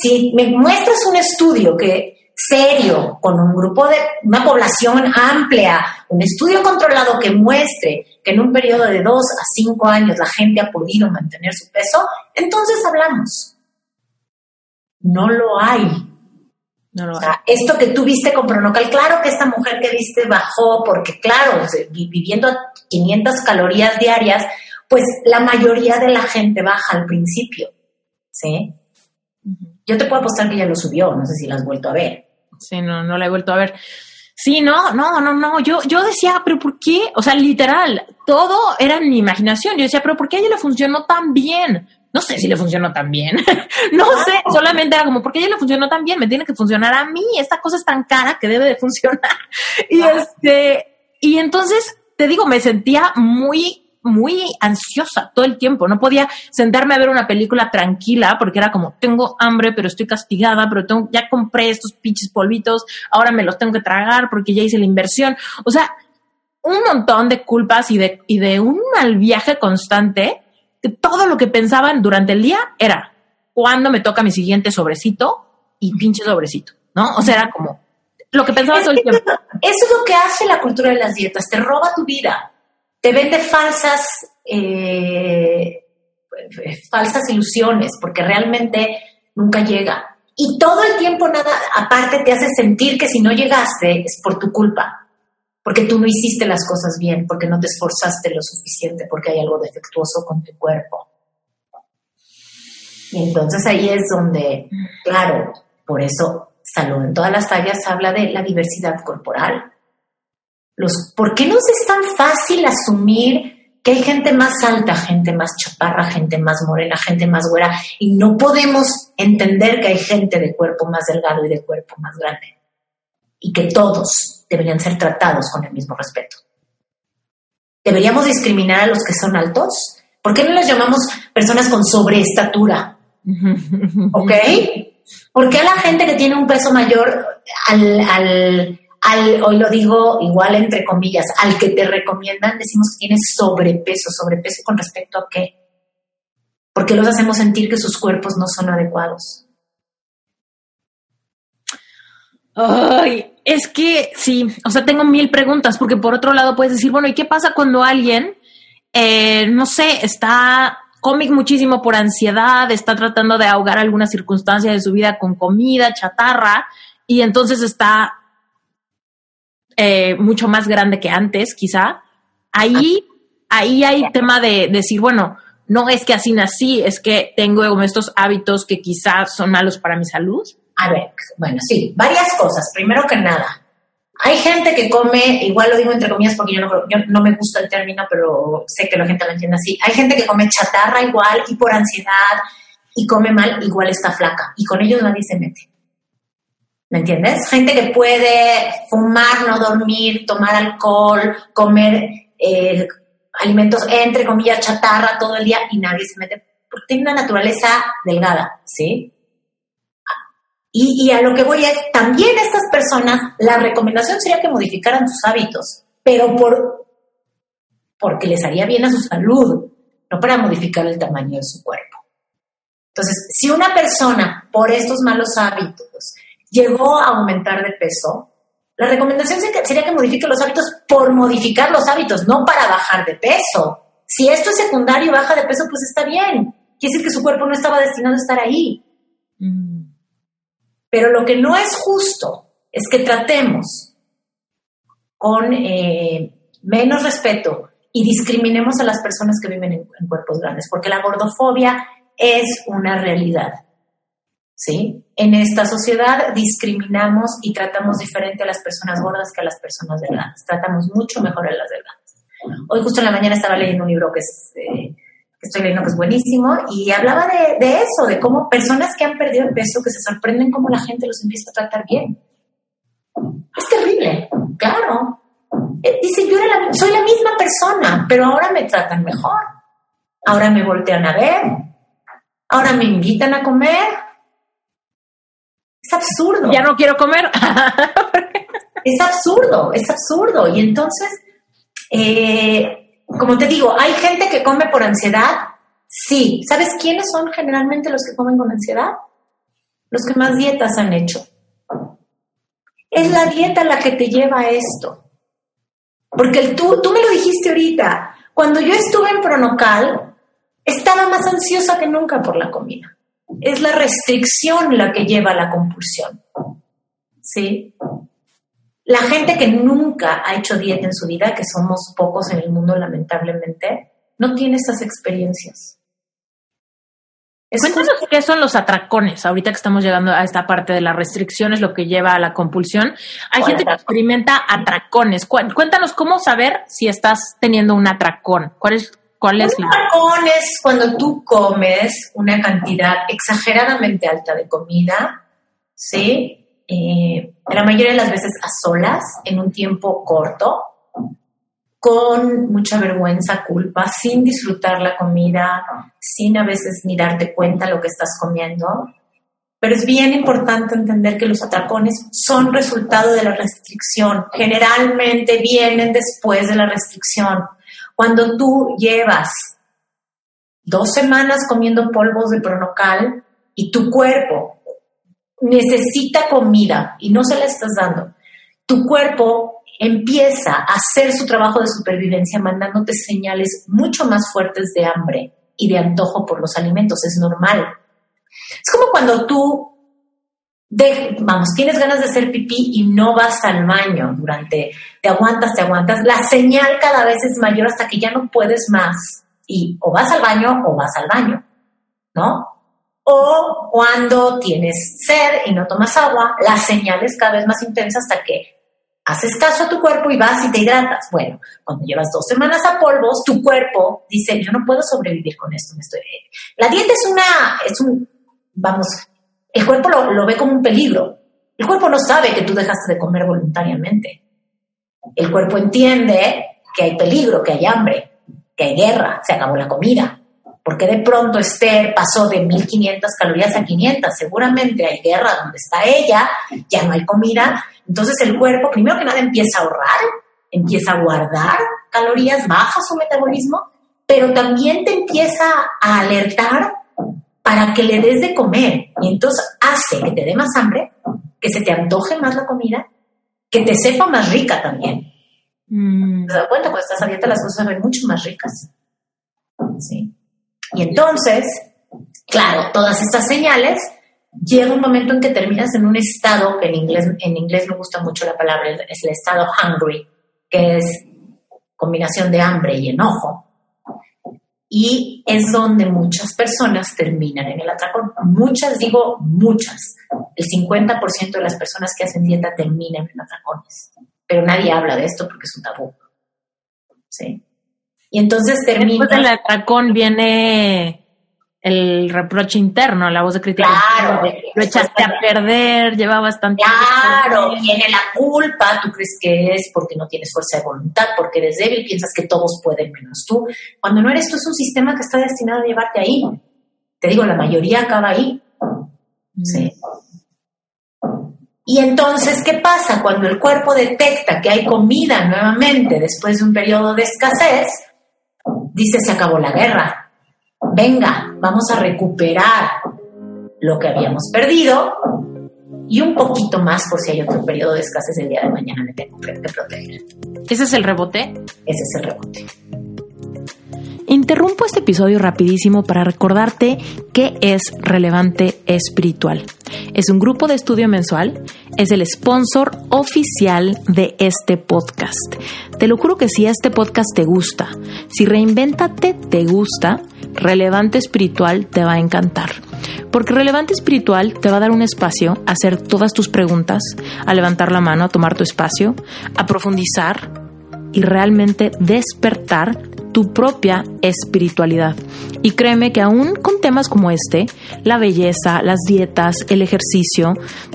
Si me muestras un estudio que serio, con un grupo de una población amplia, un estudio controlado que muestre que en un periodo de dos a cinco años la gente ha podido mantener su peso, entonces hablamos. No lo hay. No lo esto que tú viste con Pronocal, claro que esta mujer que viste bajó, porque claro, viviendo 500 calorías diarias, pues la mayoría de la gente baja al principio, ¿sí? Yo te puedo apostar que ya lo subió, no sé si la has vuelto a ver. Sí, no, no la he vuelto a ver. Sí, no, no, no, no. Yo, yo decía, pero ¿por qué? O sea, literal, todo era mi imaginación. Yo decía, pero ¿por qué a ella le funcionó tan bien? No sé si le funcionó tan bien. no sé, solamente era como, ¿por qué a ella le funcionó tan bien? Me tiene que funcionar a mí. Esta cosa es tan cara que debe de funcionar. y este, y entonces, te digo, me sentía muy muy ansiosa todo el tiempo. No podía sentarme a ver una película tranquila porque era como, tengo hambre, pero estoy castigada, pero tengo, ya compré estos pinches polvitos, ahora me los tengo que tragar porque ya hice la inversión. O sea, un montón de culpas y de, y de un mal viaje constante que todo lo que pensaban durante el día era, ¿cuándo me toca mi siguiente sobrecito? Y pinche sobrecito, ¿no? O sea, era como lo que pensaba todo el tiempo. Eso es lo que hace la cultura de las dietas, te roba tu vida te vende falsas, eh, falsas ilusiones, porque realmente nunca llega. Y todo el tiempo nada, aparte te hace sentir que si no llegaste es por tu culpa, porque tú no hiciste las cosas bien, porque no te esforzaste lo suficiente, porque hay algo defectuoso con tu cuerpo. Y entonces ahí es donde, claro, por eso Salud en todas las tallas habla de la diversidad corporal. Los, ¿Por qué nos es tan fácil asumir que hay gente más alta, gente más chaparra, gente más morena, gente más güera, y no podemos entender que hay gente de cuerpo más delgado y de cuerpo más grande? Y que todos deberían ser tratados con el mismo respeto. ¿Deberíamos discriminar a los que son altos? ¿Por qué no los llamamos personas con sobreestatura? ¿Ok? ¿Por qué a la gente que tiene un peso mayor al hoy lo digo igual entre comillas, al que te recomiendan decimos que tienes sobrepeso, sobrepeso con respecto a qué? ¿Por qué los hacemos sentir que sus cuerpos no son adecuados? Ay, es que sí, o sea, tengo mil preguntas, porque por otro lado puedes decir, bueno, ¿y qué pasa cuando alguien, eh, no sé, está come muchísimo por ansiedad, está tratando de ahogar alguna circunstancia de su vida con comida, chatarra, y entonces está eh, mucho más grande que antes, quizá. Ahí, ahí hay tema de decir, bueno, no es que así nací, es que tengo estos hábitos que quizás son malos para mi salud. A ver, bueno, sí, varias cosas. Primero que nada, hay gente que come, igual lo digo entre comillas porque yo no, yo no me gusta el término, pero sé que la gente lo entiende así. Hay gente que come chatarra igual y por ansiedad y come mal, igual está flaca. Y con ellos nadie se mete. ¿Me entiendes? Gente que puede fumar, no dormir, tomar alcohol, comer eh, alimentos entre comillas chatarra todo el día y nadie se mete porque tiene una naturaleza delgada, ¿sí? Y, a lo que voy es, también estas personas, la recomendación sería que modificaran sus hábitos, pero por, porque les haría bien a su salud, no para modificar el tamaño de su cuerpo. Entonces, si una persona por estos malos hábitos llegó a aumentar de peso, la recomendación sería que modifique los hábitos por modificar los hábitos, no para bajar de peso. Si esto es secundario y baja de peso, pues está bien. Quiere decir que su cuerpo no estaba destinado a estar ahí. Mm. Pero lo que no es justo es que tratemos con eh, menos respeto y discriminemos a las personas que viven en, cuerpos grandes, porque la gordofobia es una realidad. ¿Sí? En esta sociedad discriminamos y tratamos diferente a las personas gordas que a las personas delgadas. Tratamos mucho mejor a las delgadas. Hoy justo en la mañana estaba leyendo un libro que eh, estoy viendo que es buenísimo, y hablaba de, eso, de cómo personas que han perdido peso, que se sorprenden cómo la gente los empieza a tratar bien. Es terrible, claro. Eh, dice, yo soy la misma persona, pero ahora me tratan mejor. Ahora me voltean a ver. Ahora me invitan a comer. Absurdo. Ya no quiero comer. es absurdo, es absurdo. Y entonces, eh, como te digo, hay gente que come por ansiedad. Sí. ¿Sabes quiénes son generalmente los que comen con ansiedad? Los que más dietas han hecho. Es la dieta la que te lleva a esto. Porque tú, tú me lo dijiste ahorita. Cuando yo estuve en Pronocal, estaba más ansiosa que nunca por la comida. Es la restricción la que lleva a la compulsión. ¿Sí? La gente que nunca ha hecho dieta en su vida, que somos pocos en el mundo lamentablemente, no tiene estas experiencias. Cuéntanos qué son los atracones, ahorita que estamos llegando a esta parte de las restricciones, lo que lleva a la compulsión. Hay gente que experimenta atracones. Cuéntanos cómo saber si estás teniendo un atracón. ¿Cuál es, cuál es un atracón es cuando tú comes una cantidad exageradamente alta de comida, ¿sí? Eh, la mayoría de las veces a solas, en un tiempo corto, con mucha vergüenza, culpa, sin disfrutar la comida, sin a veces ni darte cuenta lo que estás comiendo. Pero es bien importante entender que los atracones son resultado de la restricción. Generalmente vienen después de la restricción. Cuando tú llevas dos semanas comiendo polvos de pronocal y tu cuerpo necesita comida y no se la estás dando, tu cuerpo empieza a hacer su trabajo de supervivencia mandándote señales mucho más fuertes de hambre y de antojo por los alimentos, es normal. Es como cuando tú, vamos, tienes ganas de hacer pipí y no vas al baño durante, te aguantas, te aguantas, la señal cada vez es mayor hasta que ya no puedes más y o vas al baño o vas al baño, ¿no? o cuando tienes sed y no tomas agua, la señal es cada vez más intensa hasta que haces caso a tu cuerpo y vas y te hidratas. Bueno, cuando llevas dos semanas a polvos, tu cuerpo dice, yo no puedo sobrevivir con esto. estoy... La dieta es una, es un, vamos, el cuerpo lo, ve como un peligro. El cuerpo no sabe que tú dejaste de comer voluntariamente. El cuerpo entiende que hay peligro, que hay hambre, que hay guerra, se acabó la comida. Porque de pronto Esther pasó de 1500 calorías a 500? Seguramente hay guerra donde está ella, ya no hay comida. Entonces el cuerpo, primero que nada, empieza a ahorrar, empieza a guardar calorías, baja su metabolismo, pero también te empieza a alertar para que le des de comer. Y entonces hace que te dé más hambre, que se te antoje más la comida, que te sepa más rica también. Mm. ¿Te das cuenta? Cuando estás a las cosas se ven mucho más ricas. Sí. Y entonces, claro, todas estas señales, llega un momento en que terminas en un estado que en inglés, en inglés me gusta mucho la palabra, es el estado hungry, que es combinación de hambre y enojo. Y es donde muchas personas terminan en el atracón. Muchas, digo muchas. El 50% de las personas que hacen dieta terminan en atracones. Pero nadie habla de esto porque es un tabú. ¿Sí? Y entonces termina. Después del atracón viene el reproche interno, la voz de crítica. Claro. Lo echaste a perder, lleva bastante Claro, viene la culpa, tú crees que es porque no tienes fuerza de voluntad, porque eres débil, piensas que todos pueden menos tú. Cuando no eres tú, es un sistema que está destinado a llevarte ahí. Te digo, la mayoría acaba ahí. Sí. Y entonces, ¿qué pasa? Cuando el cuerpo detecta que hay comida nuevamente después de un periodo de escasez, dice se acabó la guerra venga, vamos a recuperar lo que habíamos perdido y un poquito más por si hay otro periodo de escasez el día de mañana me tengo que proteger. ¿Ese es el rebote? Ese es el rebote. Interrumpo este episodio rapidísimo para recordarte qué es Relevante Espiritual. Es un grupo de estudio mensual, es el sponsor oficial de este podcast. Te lo juro que si este podcast te gusta, si Reinventate te gusta, Relevante Espiritual te va a encantar. Porque Relevante Espiritual te va a dar un espacio a hacer todas tus preguntas, a levantar la mano, a tomar tu espacio, a profundizar y realmente despertar tu propia espiritualidad. Y créeme que aún con temas como este, la belleza, las dietas, el ejercicio,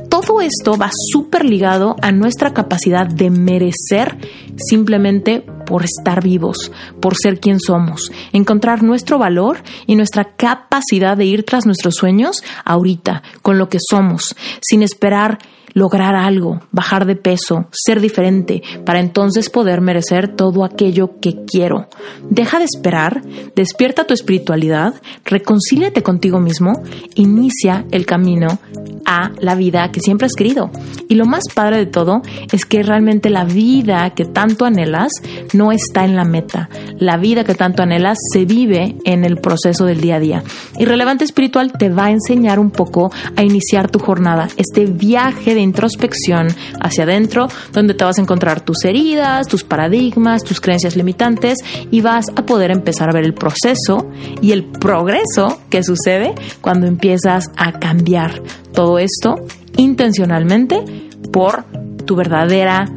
todo esto va súper ligado a nuestra capacidad de merecer simplemente por estar vivos, por ser quien somos, encontrar nuestro valor y nuestra capacidad de ir tras nuestros sueños ahorita, con lo que somos, sin esperar lograr algo, bajar de peso, ser diferente, para entonces poder merecer todo aquello que quiero. Deja de esperar, despierta tu espiritualidad, reconcíliate contigo mismo, inicia el camino a la vida que siempre has querido. Y lo más padre de todo es que realmente la vida que tanto anhelas no está en la meta. La vida que tanto anhelas se vive en el proceso del día a día. Y Relevante Espiritual te va a enseñar un poco a iniciar tu jornada, este viaje de introspección hacia adentro, donde te vas a encontrar tus heridas, tus paradigmas, tus creencias limitantes y vas a poder empezar a ver el proceso y el progreso que sucede cuando empiezas a cambiar todo esto intencionalmente por tu verdadera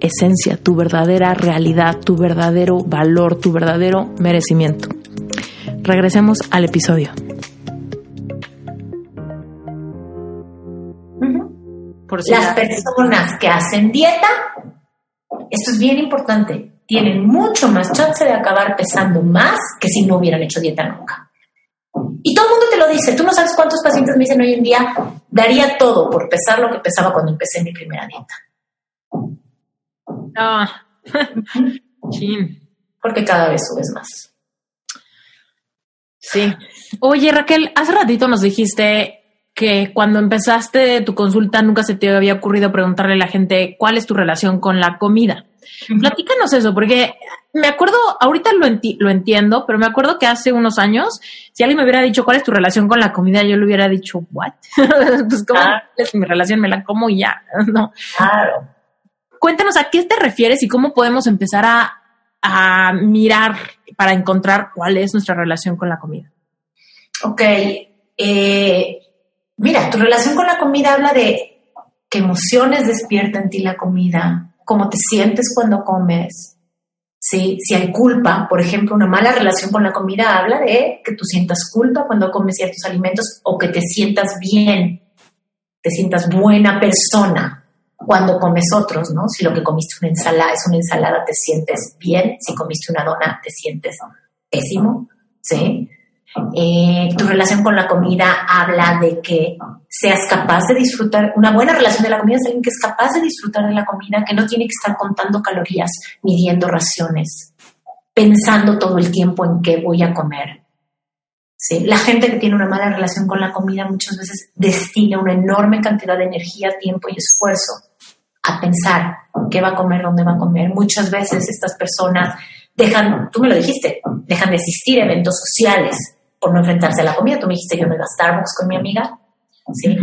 esencia, tu verdadera realidad, tu verdadero valor, tu verdadero merecimiento. Regresemos al episodio. Las personas que hacen dieta, esto es bien importante, tienen mucho más chance de acabar pesando más que si no hubieran hecho dieta nunca. Y todo el mundo te lo dice. Tú no sabes cuántos pacientes me dicen hoy en día, daría todo por pesar lo que pesaba cuando empecé mi primera dieta. Ah, Porque cada vez subes más. Sí. Oye, Raquel, hace ratito nos dijiste que cuando empezaste tu consulta nunca se te había ocurrido preguntarle a la gente cuál es tu relación con la comida. Platícanos eso, porque me acuerdo, ahorita lo, lo entiendo, pero me acuerdo que hace unos años, si alguien me hubiera dicho cuál es tu relación con la comida, yo le hubiera dicho, ¿what? pues, ¿cómo es mi relación? Me la como y ya, ¿no? Claro. Cuéntanos a qué te refieres y cómo podemos empezar a, a mirar para encontrar cuál es nuestra relación con la comida. Ok. Eh, mira, tu relación con la comida habla de qué emociones despierta en ti la comida, cómo te sientes cuando comes. ¿sí? Si hay culpa, por ejemplo, una mala relación con la comida habla de que tú sientas culpa cuando comes ciertos alimentos o que te sientas bien, te sientas buena persona cuando comes otros, ¿no? Si lo que comiste una ensalada es una ensalada, te sientes bien, si comiste una dona, te sientes pésimo, ¿sí? Eh, tu relación con la comida habla de que seas capaz de disfrutar, una buena relación de la comida es alguien que es capaz de disfrutar de la comida, que no tiene que estar contando calorías, midiendo raciones, pensando todo el tiempo en qué voy a comer. La gente que tiene una mala relación con la comida muchas veces destina una enorme cantidad de energía, tiempo y esfuerzo a pensar qué va a comer, dónde va a comer. Muchas veces estas personas dejan, tú me lo dijiste, dejan de asistir a eventos sociales por no enfrentarse a la comida. Tú me dijiste, yo me iba a Starbucks con mi amiga, ¿sí?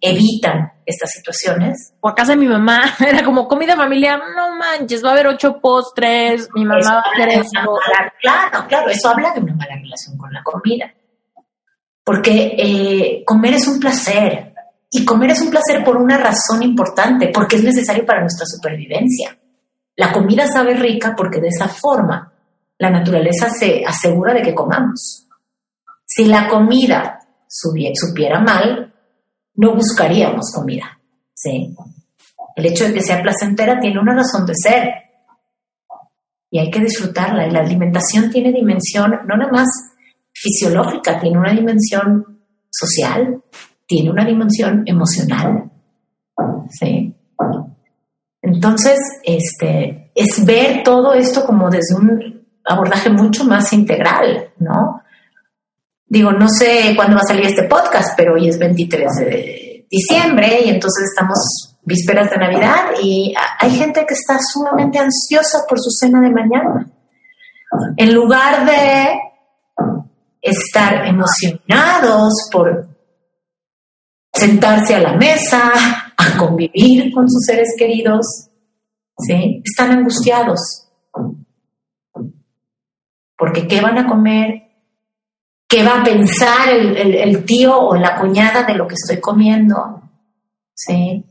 Evitan estas situaciones. O a casa de mi mamá, era como comida familiar, no manches, va a haber ocho postres, mi mamá va a hacer eso. claro, claro, eso habla de una mala relación con la comida. Porque eh, comer es un placer, y comer es un placer por una razón importante, porque es necesario para nuestra supervivencia. La comida sabe rica porque de esa forma la naturaleza se asegura de que comamos. Si la comida supiera mal, no buscaríamos comida. ¿sí? El hecho de que sea placentera tiene una razón de ser y hay que disfrutarla. Y la alimentación tiene dimensión no nada más fisiológica, tiene una dimensión social, tiene una dimensión emocional. ¿sí? Entonces, este, es ver todo esto como desde un abordaje mucho más integral, ¿no? Digo, no sé cuándo va a salir este podcast, pero hoy es 23 de diciembre y entonces estamos vísperas de Navidad y hay gente que está sumamente ansiosa por su cena de mañana. En lugar de estar emocionados por sentarse a la mesa, a convivir con sus seres queridos, ¿sí? Están angustiados. Porque ¿qué van a comer? ¿Qué va a pensar el, tío o la cuñada de lo que estoy comiendo? ¿Sí?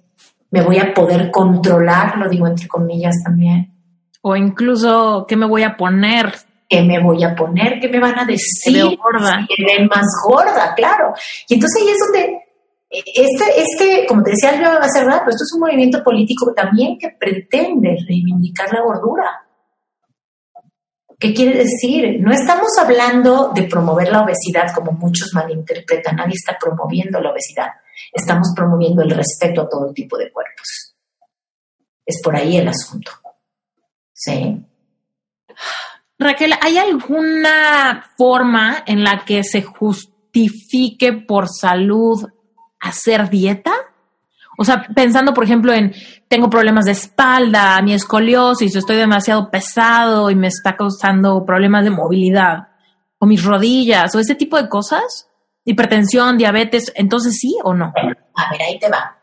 ¿Me voy a poder controlar? Lo digo entre comillas también. O incluso, ¿qué me voy a poner? ¿Qué me voy a poner? ¿Qué me van a decir? gorda. Que me más gorda, claro. Y entonces ahí es donde este, este, como te decía yo hace rato, esto es un movimiento político también que pretende reivindicar la gordura. ¿Qué quiere decir? No estamos hablando de promover la obesidad como muchos malinterpretan. Nadie está promoviendo la obesidad. Estamos promoviendo el respeto a todo tipo de cuerpos. Es por ahí el asunto. ¿Sí? Raquel, ¿hay alguna forma en la que se justifique por salud hacer dieta? O sea, pensando, por ejemplo, en tengo problemas de espalda, mi escoliosis, estoy demasiado pesado y me está causando problemas de movilidad, o mis rodillas, o ese tipo de cosas, hipertensión, diabetes, entonces sí o no? A ver, ahí te va.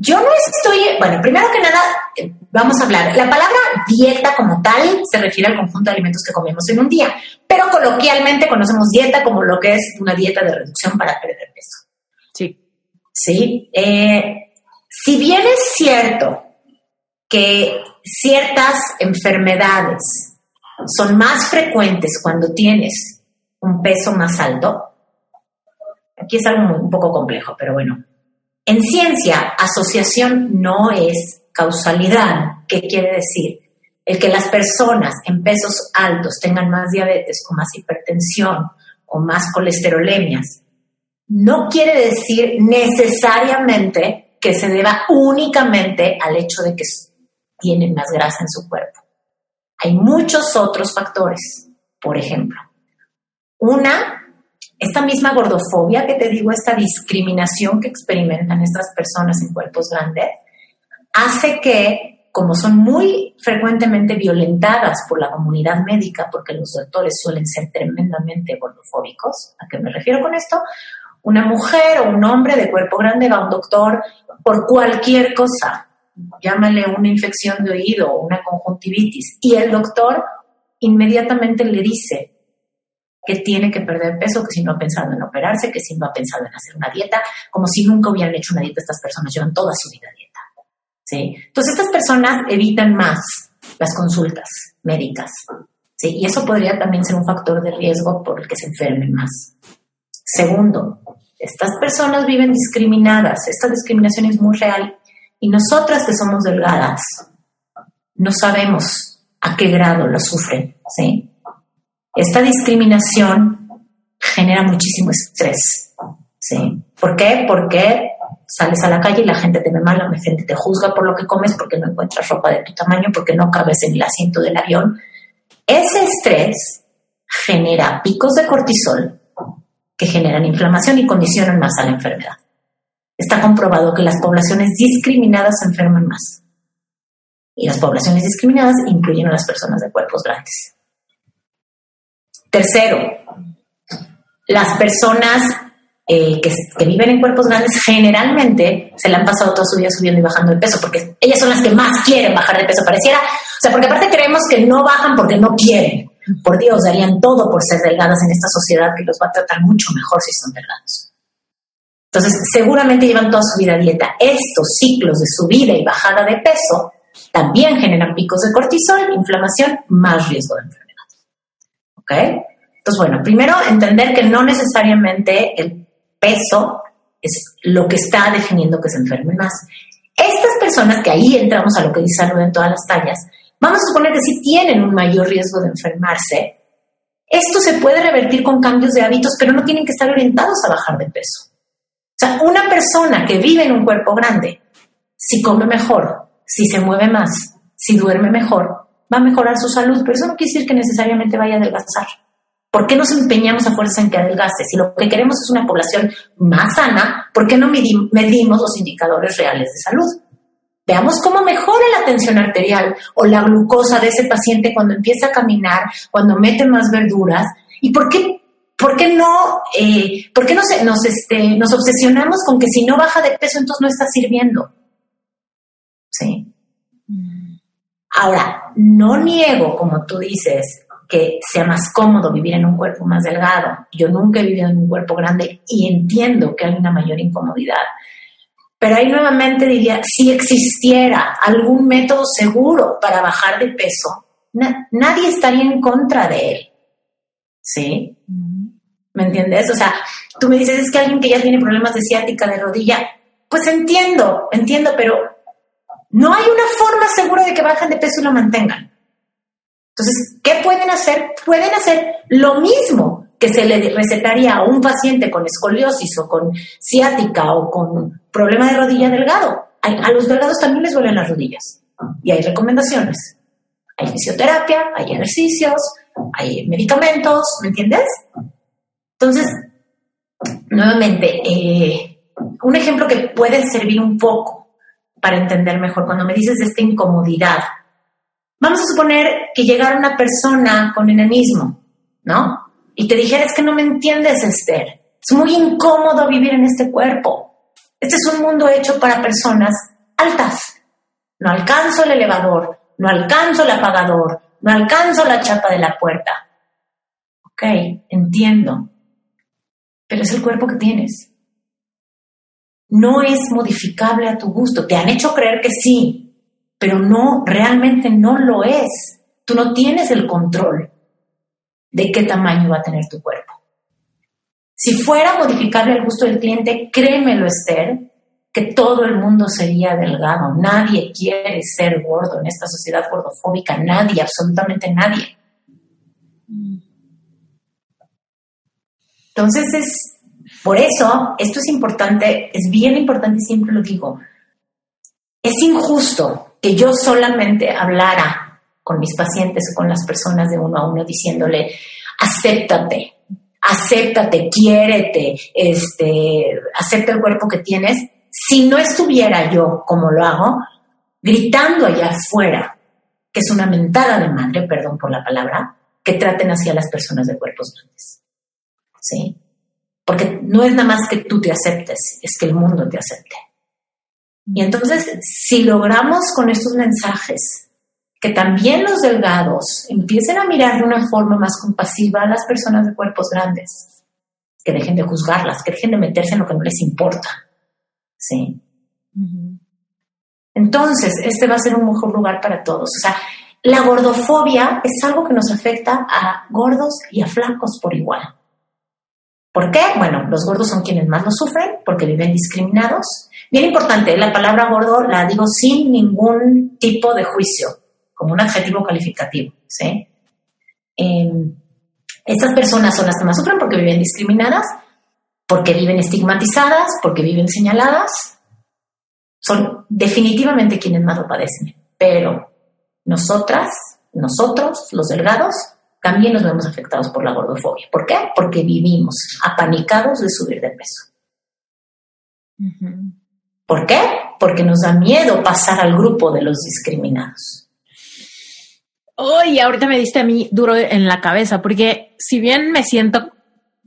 Yo no estoy, bueno, primero que nada, eh, vamos a hablar. La palabra dieta como tal se refiere al conjunto de alimentos que comemos en un día, pero coloquialmente conocemos dieta como lo que es una dieta de reducción para perder peso. Sí. ¿sí? Eh, si bien es cierto que ciertas enfermedades son más frecuentes cuando tienes un peso más alto, aquí es algo un poco complejo, pero bueno, en ciencia, asociación no es causalidad. ¿Qué quiere decir? El que las personas en pesos altos tengan más diabetes o más hipertensión o más colesterolemias no quiere decir necesariamente que se deba únicamente al hecho de que tienen más grasa en su cuerpo. Hay muchos otros factores. Por ejemplo, una, esta misma gordofobia que te digo, esta discriminación que experimentan estas personas en cuerpos grandes, hace que, como son muy frecuentemente violentadas por la comunidad médica, porque los doctores suelen ser tremendamente gordofóbicos, ¿a qué me refiero con esto? Una mujer o un hombre de cuerpo grande va a un doctor por cualquier cosa, llámale una infección de oído o una conjuntivitis, y el doctor inmediatamente le dice que tiene que perder peso, que si no ha pensado en operarse, que si no ha pensado en hacer una dieta, como si nunca hubieran hecho una dieta, estas personas llevan toda su vida dieta. Entonces estas personas evitan más las consultas médicas. ¿sí? Y eso podría también ser un factor de riesgo por el que se enfermen más. Segundo, estas personas viven discriminadas, esta discriminación es muy real y nosotras que somos delgadas no sabemos a qué grado lo sufren, ¿sí? Esta discriminación genera muchísimo estrés, ¿sí? ¿Por qué? Porque sales a la calle y la gente te ve mal, la gente te juzga por lo que comes, porque no encuentras ropa de tu tamaño, porque no cabes en el asiento del avión. Ese estrés genera picos de cortisol, que generan inflamación y condicionan más a la enfermedad. Está comprobado que las poblaciones discriminadas se enferman más. Y las poblaciones discriminadas incluyen a las personas de cuerpos grandes. Tercero, las personas eh, que, viven en cuerpos grandes generalmente se le han pasado toda su vida subiendo y bajando de peso, porque ellas son las que más quieren bajar de peso, pareciera. O sea, porque aparte creemos que no bajan porque no quieren. Por Dios, darían todo por ser delgadas en esta sociedad que los va a tratar mucho mejor si son delgados. Entonces, seguramente llevan toda su vida a dieta. Estos ciclos de subida y bajada de peso también generan picos de cortisol, inflamación, más riesgo de enfermedad. ¿Ok? Entonces, bueno, primero entender que no necesariamente el peso es lo que está definiendo que se enfermen más. Estas personas, que ahí entramos a lo que dice salud en todas las tallas, vamos a suponer que sí tienen un mayor riesgo de enfermarse. Esto se puede revertir con cambios de hábitos, pero no tienen que estar orientados a bajar de peso. O sea, una persona que vive en un cuerpo grande, si come mejor, si se mueve más, si duerme mejor, va a mejorar su salud, pero eso no quiere decir que necesariamente vaya a adelgazar. ¿Por qué nos empeñamos a fuerza en que adelgace? Si lo que queremos es una población más sana, ¿por qué no medimos los indicadores reales de salud? Veamos cómo mejora la tensión arterial o la glucosa de ese paciente cuando empieza a caminar, cuando mete más verduras. ¿Y por qué ¿Por qué no, eh, ¿por qué no nos, este, nos obsesionamos con que si no baja de peso entonces no está sirviendo? Sí. Ahora, no niego, como tú dices, que sea más cómodo vivir en un cuerpo más delgado. Yo nunca he vivido en un cuerpo grande y entiendo que hay una mayor incomodidad. Pero ahí nuevamente diría, si existiera algún método seguro para bajar de peso, nadie estaría en contra de él. ¿Sí? ¿Me entiendes? O sea, tú me dices, es que alguien que ya tiene problemas de ciática de rodilla, pues entiendo, entiendo, pero no hay una forma segura de que bajen de peso y lo mantengan. Entonces, ¿qué pueden hacer? Pueden hacer lo mismo que se le recetaría a un paciente con escoliosis o con ciática o con problema de rodilla delgado. A los delgados también les duelen las rodillas y hay recomendaciones. Hay fisioterapia, hay ejercicios, hay medicamentos, ¿me entiendes? Entonces, nuevamente, eh, un ejemplo que puede servir un poco para entender mejor, cuando me dices de esta incomodidad, vamos a suponer que llegara una persona con enanismo, ¿no? Y te dijera, que no me entiendes, Esther, es muy incómodo vivir en este cuerpo. Este es un mundo hecho para personas altas. No alcanzo el elevador, no alcanzo el apagador, no alcanzo la chapa de la puerta. Ok, entiendo pero es el cuerpo que tienes. No es modificable a tu gusto. Te han hecho creer que sí, pero no, realmente no lo es. Tú no tienes el control de qué tamaño va a tener tu cuerpo. Si fuera modificable al gusto del cliente, créemelo, Esther, que todo el mundo sería delgado. Nadie quiere ser gordo en esta sociedad gordofóbica. Nadie, absolutamente nadie. Entonces es, por eso, esto es importante, es bien importante siempre lo digo, es injusto que yo solamente hablara con mis pacientes o con las personas de uno a uno diciéndole, acéptate, acéptate, quiérete, este, acepta el cuerpo que tienes, si no estuviera yo como lo hago, gritando allá afuera, que es una mentada de madre, perdón por la palabra, que traten así a las personas de cuerpos grandes. ¿sí? Porque no es nada más que tú te aceptes, es que el mundo te acepte. Y entonces, si logramos con estos mensajes que también los delgados empiecen a mirar de una forma más compasiva a las personas de cuerpos grandes, que dejen de juzgarlas, que dejen de meterse en lo que no les importa, ¿sí? Entonces, este va a ser un mejor lugar para todos. O sea, la gordofobia es algo que nos afecta a gordos y a flacos por igual. ¿Por qué? Bueno, los gordos son quienes más lo sufren porque viven discriminados. Bien importante, la palabra gordo la digo sin ningún tipo de juicio, como un adjetivo calificativo. ¿sí? Em, estas personas son las que más sufren porque viven discriminadas, porque viven estigmatizadas, porque viven señaladas. Son definitivamente quienes más lo padecen. Pero nosotras, nosotros, los delgados, también nos vemos afectados por la gordofobia. ¿Por qué? Porque vivimos apanicados de subir de peso. ¿Por qué? Porque nos da miedo pasar al grupo de los discriminados. Uy, ahorita me diste a mí duro en la cabeza, porque si bien me siento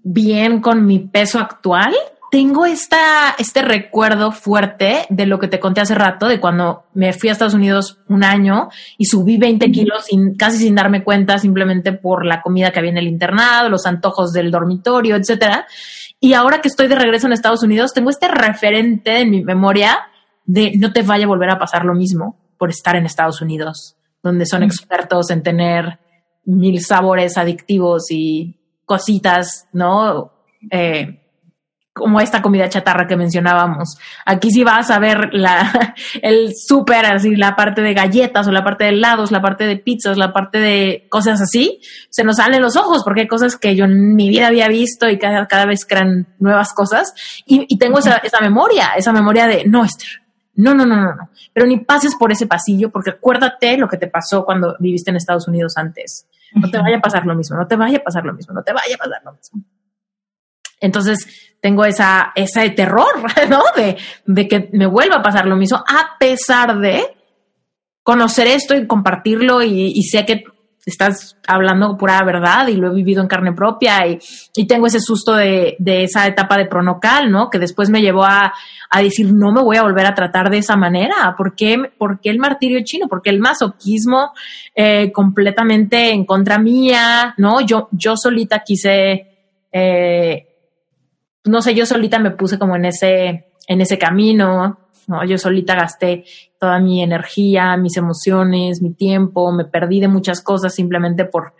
bien con mi peso actual, tengo esta, este recuerdo fuerte de lo que te conté hace rato, de cuando me fui a Estados Unidos un año y subí 20 kilos sin, casi sin darme cuenta, simplemente por la comida que había en el internado, los antojos del dormitorio, etcétera. Y ahora que estoy de regreso en Estados Unidos, tengo este referente en mi memoria de no te vaya a volver a pasar lo mismo por estar en Estados Unidos, donde son expertos en tener mil sabores adictivos y cositas, ¿no? Eh, como esta comida chatarra que mencionábamos. Aquí sí vas a ver la, el súper, así, la parte de galletas o la parte de helados, la parte de pizzas, la parte de cosas así, se nos salen los ojos porque hay cosas que yo en mi vida había visto y cada, cada vez crean nuevas cosas. Y, y tengo esa, esa memoria, esa memoria de, no, Esther, no, no, no, no, no. Pero ni pases por ese pasillo porque acuérdate lo que te pasó cuando viviste en Estados Unidos antes. No te vaya a pasar lo mismo, no te vaya a pasar lo mismo, no te vaya a pasar lo mismo. Entonces tengo esa, ese terror, ¿no? De, de que me vuelva a pasar lo mismo, a pesar de conocer esto y compartirlo y, y sé que estás hablando pura verdad y lo he vivido en carne propia y, y tengo ese susto de, de, esa etapa de pronocal, ¿no? Que después me llevó a, a, decir, no me voy a volver a tratar de esa manera. ¿Por qué, el martirio chino? ¿Por qué el masoquismo eh, completamente en contra mía? ¿No? Yo, yo solita quise... Eh, no sé, yo solita me puse como en ese, en ese camino, ¿no? Yo solita gasté toda mi energía, mis emociones, mi tiempo, me perdí de muchas cosas simplemente por,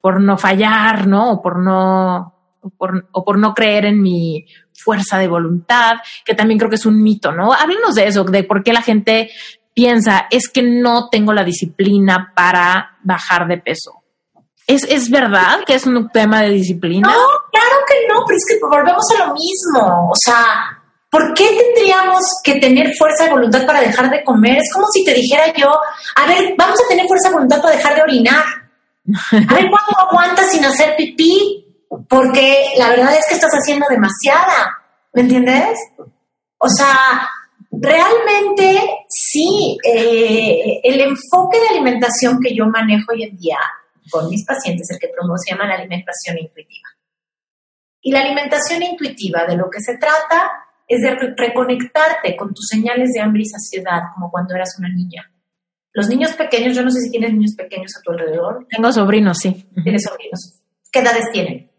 por no fallar, ¿no? O por no, por, o por no creer en mi fuerza de voluntad, que también creo que es un mito, ¿no? Háblenos de eso, de por qué la gente piensa, es que no tengo la disciplina para bajar de peso. ¿Es, ¿Es verdad que es un tema de disciplina? No, claro que no, pero es que volvemos a lo mismo. O sea, ¿por qué tendríamos que tener fuerza de voluntad para dejar de comer? Es como si te dijera yo, a ver, vamos a tener fuerza de voluntad para dejar de orinar. A ver, ¿cuándo aguantas sin hacer pipí? Porque la verdad es que estás haciendo demasiada. ¿Me entiendes? O sea, realmente sí, eh, el enfoque de alimentación que yo manejo hoy en día con mis pacientes, el que promuevo se llama la alimentación intuitiva. Y la alimentación intuitiva de lo que se trata es de reconectarte con tus señales de hambre y saciedad, como cuando eras una niña. Los niños pequeños, yo no sé si tienes niños pequeños a tu alrededor. Tengo sobrinos, sí. Tienes sobrinos. ¿Qué edades tienen?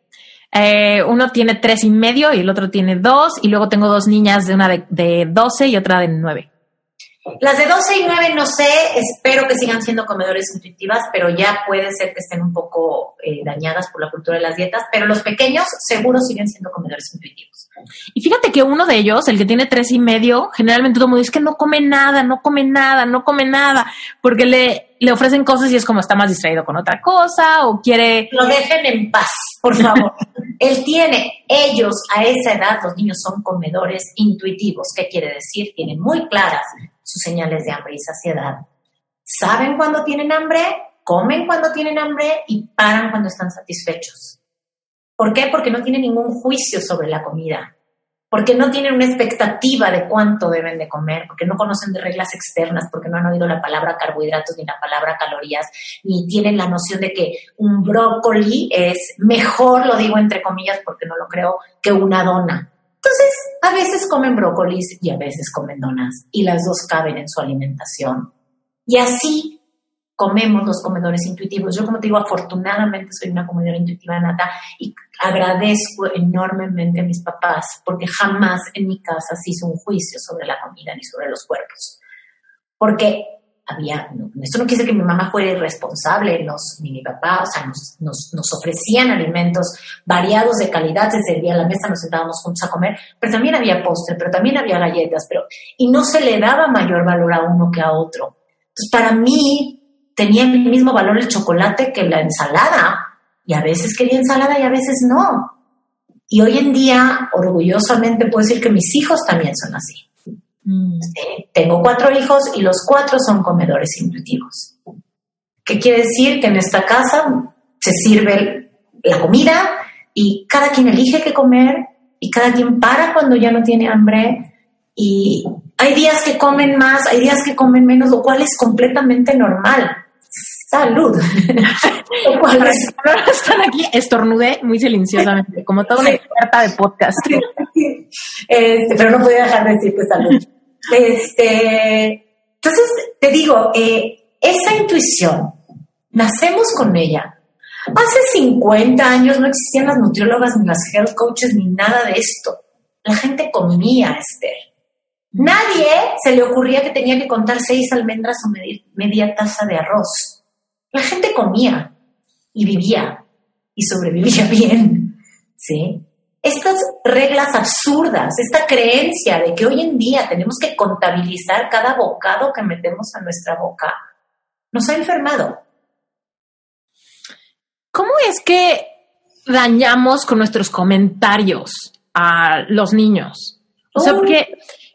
Eh, uno tiene tres y medio y el otro tiene dos, y luego tengo dos niñas, de una de, de 12 y otra de nueve. Las de 12 y 9 no sé, espero que sigan siendo comedores intuitivas, pero ya puede ser que estén un poco eh, dañadas por la cultura de las dietas, pero los pequeños seguro siguen siendo comedores intuitivos. Y fíjate que uno de ellos, el que tiene tres y medio, generalmente todo el mundo dice que no come nada, no come nada, no come nada, porque le, le ofrecen cosas y es como está más distraído con otra cosa o quiere... Lo dejen en paz, por favor. Él tiene, ellos a esa edad, los niños son comedores intuitivos. ¿Qué quiere decir? Tienen muy claras sus señales de hambre y saciedad. Saben cuando tienen hambre, comen cuando tienen hambre y paran cuando están satisfechos. ¿Por qué? Porque no tienen ningún juicio sobre la comida, porque no tienen una expectativa de cuánto deben de comer, porque no conocen de reglas externas, porque no han oído la palabra carbohidratos ni la palabra calorías, ni tienen la noción de que un brócoli es mejor, lo digo entre comillas porque no lo creo, que una dona. Entonces, a veces comen brócolis y a veces comen donas y las dos caben en su alimentación. Y así comemos los comedores intuitivos. Yo, como te digo, afortunadamente soy una comedora intuitiva nata y agradezco enormemente a mis papás porque jamás en mi casa se hizo un juicio sobre la comida ni sobre los cuerpos. Porque había, no, esto no quiere que mi mamá fuera irresponsable, nos, ni mi papá, o sea, nos, ofrecían alimentos variados de calidad, desde el a la mesa nos sentábamos juntos a comer, pero también había postre, pero también había galletas, pero, y no se le daba mayor valor a uno que a otro. Entonces, para mí, tenía el mismo valor el chocolate que la ensalada, y a veces quería ensalada y a veces no. Y hoy en día, orgullosamente puedo decir que mis hijos también son así. Mm. tengo cuatro hijos y los cuatro son comedores intuitivos. ¿Qué quiere decir? Que en esta casa se sirve la comida y cada quien elige qué comer y cada quien para cuando ya no tiene hambre y hay días que comen más, hay días que comen menos, lo cual es completamente normal. Salud. están aquí, estornudé muy silenciosamente, como toda una experta de podcast. Este, pero no podía dejar de decir pues salud. Este, entonces, te digo, eh, esa intuición, nacemos con ella. Hace 50 años no existían las nutriólogas ni las health coaches ni nada de esto. La gente comía, Esther. Nadie se le ocurría que tenía que contar seis almendras o media taza de arroz. La gente comía y vivía y sobrevivía bien. ¿Sí? Estas reglas absurdas, esta creencia de que hoy en día tenemos que contabilizar cada bocado que metemos a nuestra boca, nos ha enfermado. ¿Cómo es que dañamos con nuestros comentarios a los niños? O sea, porque,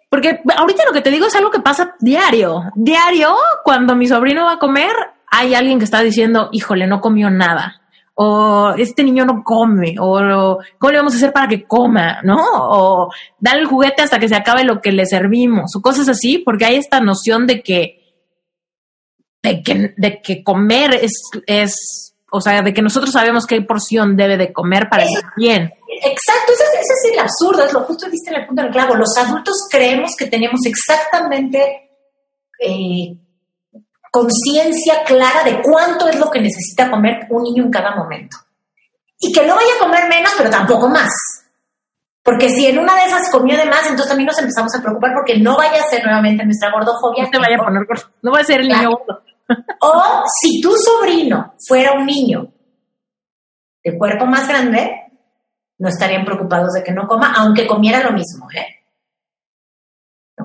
porque ahorita lo que te digo es algo que pasa diario. Diario, cuando mi sobrino va a comer, hay alguien que está diciendo, híjole, no comió nada. O este niño no come, o ¿cómo le vamos a hacer para que coma? ¿No? O dale el juguete hasta que se acabe lo que le servimos, o cosas así, porque hay esta noción de que, de que, de que comer es, es, o sea, de que nosotros sabemos qué porción debe de comer para estar bien. Exacto, ese, es el absurdo, es lo justo viste en el punto del clavo. Los adultos creemos que tenemos exactamente eh, conciencia clara de cuánto es lo que necesita comer un niño en cada momento. Y que no vaya a comer menos, pero tampoco más. Porque si en una de esas comió de más, entonces también nos empezamos a preocupar porque no vaya a ser nuevamente nuestra gordofobia. No te vaya a poner gordo. No va a ser el niño gordo. O si tu sobrino fuera un niño de cuerpo más grande, no estarían preocupados de que no coma, aunque comiera lo mismo, ¿eh?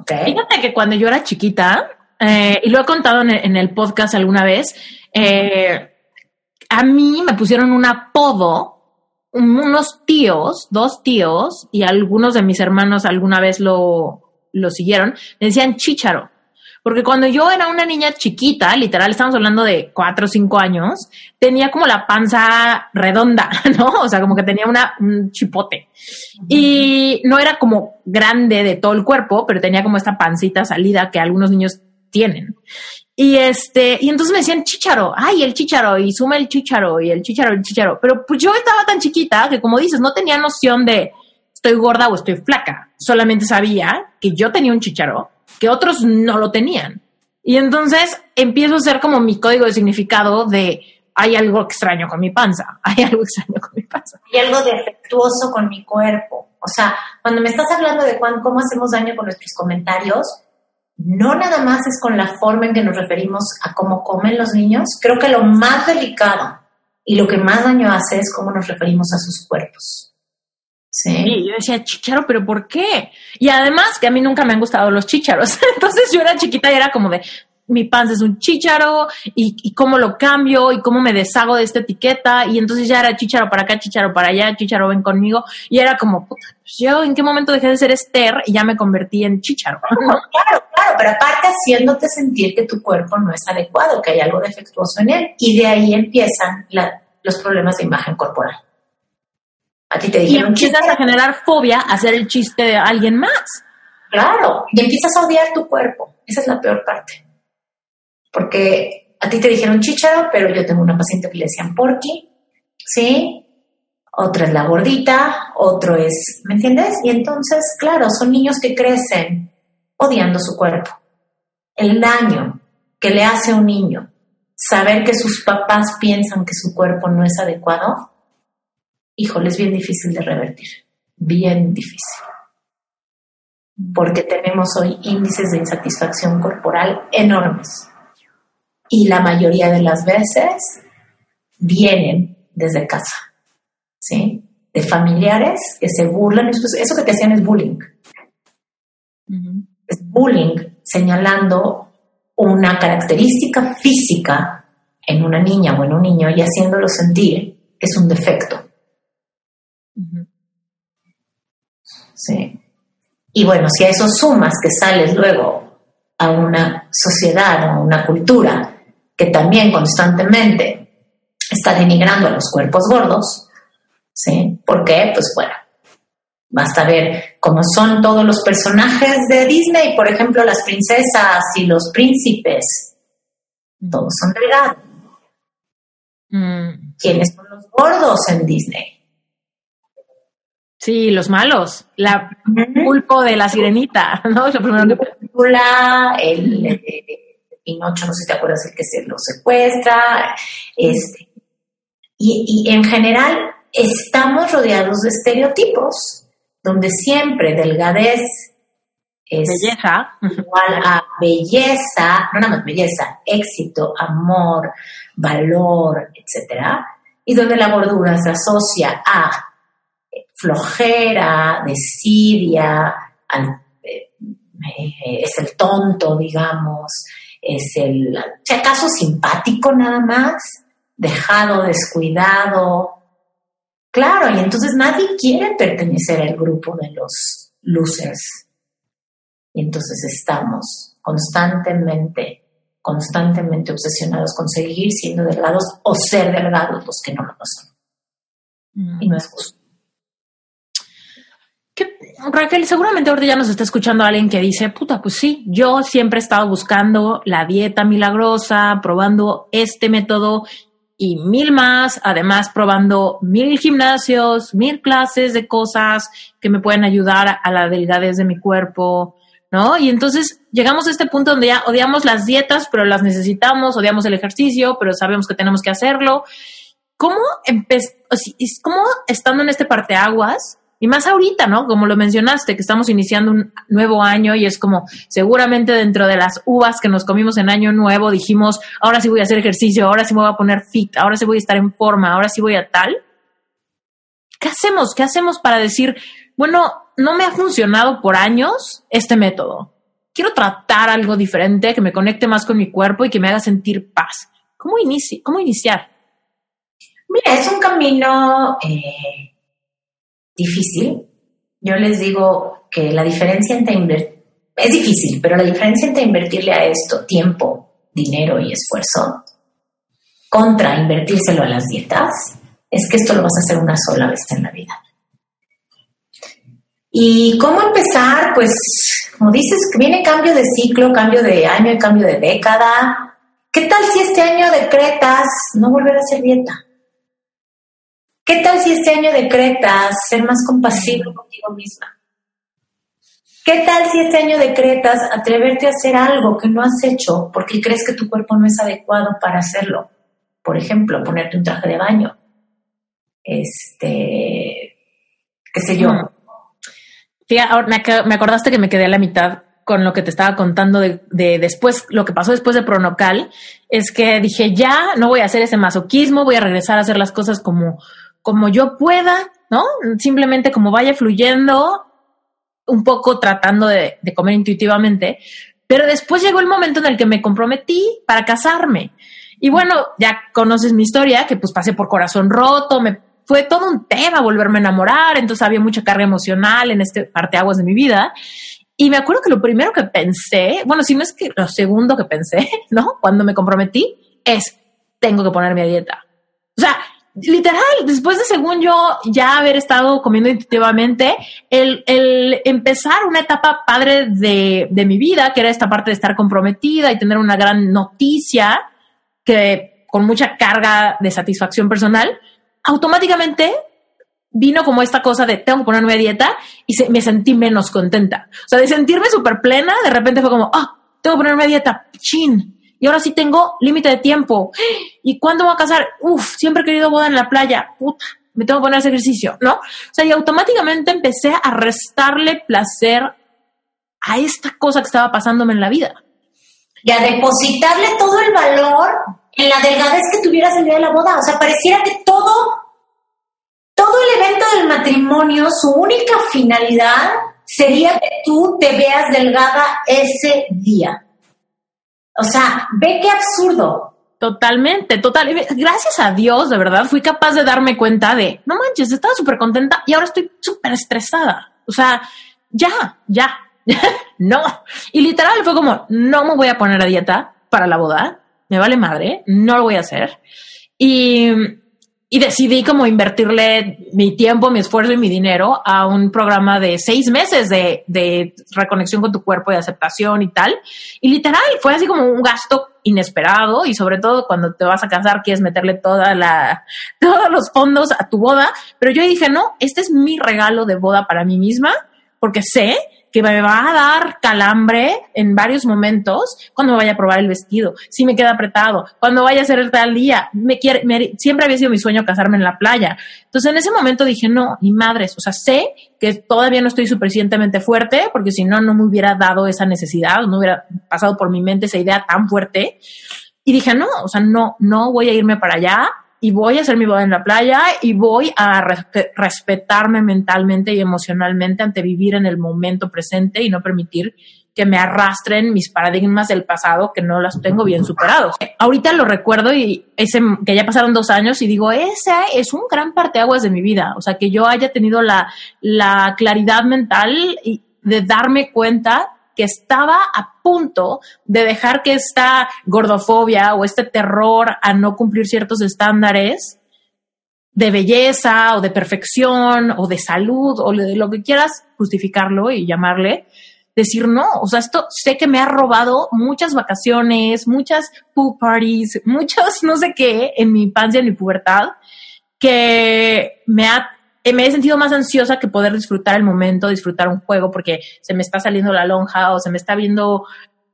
Fíjate que cuando yo era chiquita, eh, y lo he contado en el, podcast alguna vez, eh, a mí me pusieron un apodo, unos tíos, dos tíos, y algunos de mis hermanos alguna vez lo, lo siguieron, me decían chícharo. Porque cuando yo era una niña chiquita, literal, estamos hablando de cuatro o cinco años, tenía como la panza redonda, ¿no? O sea, como que tenía una, un chipote. Y no era como grande de todo el cuerpo, pero tenía como esta pancita salida que algunos niños tienen. Y este, y entonces me decían chicharo, ay, el chicharo, y suma el chicharo, y el chicharo, el chicharo. Pero pues yo estaba tan chiquita que, como dices, no tenía noción de estoy gorda o estoy flaca. Solamente sabía que yo tenía un chicharo que otros no lo tenían. Y entonces empiezo a hacer como mi código de significado de hay algo extraño con mi panza, hay algo extraño con mi panza. Hay algo defectuoso con mi cuerpo. O sea, cuando me estás hablando de cómo hacemos daño con nuestros comentarios, no nada más es con la forma en que nos referimos a cómo comen los niños, creo que lo más delicado y lo que más daño hace es cómo nos referimos a sus cuerpos. Sí. yo decía, chicharo, pero ¿por qué? Y además que a mí nunca me han gustado los chicharos. Entonces yo era chiquita y era como de, mi panza es un chicharo y, cómo lo cambio y cómo me deshago de esta etiqueta. Y entonces ya era chicharo para acá, chicharo para allá, chicharo ven conmigo. Y era como, puta, pues yo en qué momento dejé de ser Esther y ya me convertí en chicharo. Claro, claro, pero aparte haciéndote sentir que tu cuerpo no es adecuado, que hay algo defectuoso en él. Y de ahí empiezan los problemas de imagen corporal. A ti te dijeron. Y empiezas a generar fobia a hacer el chiste de alguien más. Claro, y empiezas a odiar tu cuerpo. Esa es la peor parte. Porque a ti te dijeron chicharo, pero yo tengo una paciente que le decían porky, ¿sí? Otra es la gordita, otro es, ¿me entiendes? Y entonces, claro, son niños que crecen odiando su cuerpo. El daño que le hace a un niño saber que sus papás piensan que su cuerpo no es adecuado híjole, es bien difícil de revertir, bien difícil. Porque tenemos hoy índices de insatisfacción corporal enormes. Y la mayoría de las veces vienen desde casa, ¿sí? De familiares que se burlan. Eso que te hacían es bullying. Es bullying señalando una característica física en una niña o en un niño y haciéndolo sentir que es un defecto. Sí. Y bueno, si a eso sumas que sales luego a una sociedad, a una cultura que también constantemente está denigrando a los cuerpos gordos, ¿sí? ¿Por qué? Pues bueno, basta ver cómo son todos los personajes de Disney, por ejemplo, las princesas y los príncipes, todos son delgados, Mm. ¿Quiénes son los gordos en Disney? Sí, los malos. La pulpo de la sirenita, ¿no? La el, el, Pinocho, no sé si te acuerdas, el que se lo secuestra. Este. Y, y en general estamos rodeados de estereotipos, donde siempre delgadez es belleza. igual a belleza, no nada más belleza, éxito, amor, valor, etcétera, y donde la gordura se asocia a flojera, desidia, eh, eh, es el tonto, digamos, es el, si acaso simpático nada más, dejado, descuidado. Claro, y entonces nadie quiere pertenecer al grupo de los losers. Y entonces estamos constantemente, constantemente obsesionados con seguir siendo delgados o ser delgados los que no lo son. Y no es justo. Raquel, seguramente ahorita ya nos está escuchando alguien que dice, puta, pues sí, yo siempre he estado buscando la dieta milagrosa, probando este método y mil más, además probando mil gimnasios, mil clases de cosas que me pueden ayudar a la delgadez de mi cuerpo, ¿no? Y entonces llegamos a este punto donde ya odiamos las dietas, pero las necesitamos, odiamos el ejercicio, pero sabemos que tenemos que hacerlo. ¿Cómo, ¿Cómo estando en este parteaguas, y más ahorita, ¿no? Como lo mencionaste, que estamos iniciando un nuevo año y es como seguramente dentro de las uvas que nos comimos en año nuevo dijimos, ahora sí voy a hacer ejercicio, ahora sí me voy a poner fit, ahora sí voy a estar en forma, ahora sí voy a tal. ¿Qué hacemos? ¿Qué hacemos para decir, bueno, no me ha funcionado por años este método? Quiero tratar algo diferente que me conecte más con mi cuerpo y que me haga sentir paz. ¿Cómo, inici cómo iniciar? Mira, es un camino eh, difícil. Yo les digo que la diferencia entre invertir, es difícil, pero la diferencia entre invertirle a esto tiempo, dinero y esfuerzo contra invertírselo a las dietas es que esto lo vas a hacer una sola vez en la vida. ¿Y cómo empezar? Pues, como dices, viene cambio de ciclo, cambio de año y cambio de década. ¿Qué tal si este año decretas no volver a hacer dieta? ¿Qué tal si este año decretas ser más compasivo contigo misma? ¿Qué tal si este año decretas atreverte a hacer algo que no has hecho porque crees que tu cuerpo no es adecuado para hacerlo? Por ejemplo, ponerte un traje de baño. Este, qué sé yo. Fíjate, ahora me acordaste que me quedé a la mitad con lo que te estaba contando de, de, después, lo que pasó después de Pronocal, es que dije, ya no voy a hacer ese masoquismo, voy a regresar a hacer las cosas como, como yo pueda, ¿no? Simplemente como vaya fluyendo, un poco tratando de, comer intuitivamente. Pero después llegó el momento en el que me comprometí para casarme. Y bueno, ya conoces mi historia, que pues pasé por corazón roto, me fue todo un tema volverme a enamorar, entonces había mucha carga emocional en este parteaguas de mi vida. Y me acuerdo que lo primero que pensé, bueno, si no es que lo segundo que pensé, ¿no? Cuando me comprometí, es, tengo que ponerme a dieta. O sea, literal, después de según yo ya haber estado comiendo intuitivamente, el, el empezar una etapa padre de, de, mi vida, que era esta parte de estar comprometida y tener una gran noticia, que con mucha carga de satisfacción personal, automáticamente vino como esta cosa de tengo que ponerme a dieta y me sentí menos contenta. O sea, de sentirme súper plena, de repente fue como, ah, tengo que ponerme a dieta, chin y ahora sí tengo límite de tiempo. ¿Y cuándo voy a casar? Uf, siempre he querido boda en la playa. Puta, me tengo que poner ese ejercicio, ¿no? O sea, y automáticamente empecé a restarle placer a esta cosa que estaba pasándome en la vida. Y a depositarle todo el valor en la delgadez que tuvieras el día de la boda. O sea, pareciera que todo, todo el evento del matrimonio, su única finalidad sería que tú te veas delgada ese día. O sea, ve qué absurdo. Totalmente, total. Gracias a Dios, de verdad, fui capaz de darme cuenta de, no manches, estaba súper contenta y ahora estoy súper estresada. O sea, ya, ya, no. Y literal fue como, no me voy a poner a dieta para la boda, me vale madre, no lo voy a hacer. Y y decidí como invertirle mi tiempo, mi esfuerzo y mi dinero a un programa de seis meses de, de reconexión con tu cuerpo y aceptación y tal. Y literal, fue así como un gasto inesperado y sobre todo cuando te vas a casar quieres meterle toda la, todos los fondos a tu boda. Pero yo dije, no, este es mi regalo de boda para mí misma porque sé que me va a dar calambre en varios momentos cuando me vaya a probar el vestido, si me queda apretado, cuando vaya a hacer el tal día. Me quiere, siempre había sido mi sueño casarme en la playa. Entonces en ese momento dije, no, ni madres, o sea, sé que todavía no estoy suficientemente fuerte, porque si no, no me hubiera dado esa necesidad, no hubiera pasado por mi mente esa idea tan fuerte. Y dije, no, o sea, no, no voy a irme para allá y voy a hacer mi boda en la playa y voy a respetarme mentalmente y emocionalmente ante vivir en el momento presente y no permitir que me arrastren mis paradigmas del pasado que no las tengo bien superados. Ahorita lo recuerdo y ese que ya pasaron dos años y digo, ese es un gran parteaguas de mi vida. O sea, que yo haya tenido la, la claridad mental y de darme cuenta que estaba a punto de dejar que esta gordofobia o este terror a no cumplir ciertos estándares de belleza o de perfección o de salud o de lo que quieras justificarlo y llamarle, decir no, o sea, esto sé que me ha robado muchas vacaciones, muchas pool parties, muchos no sé qué en mi infancia, en mi pubertad, que me ha me he sentido más ansiosa que poder disfrutar el momento, disfrutar un juego porque se me está saliendo la lonja o se me está viendo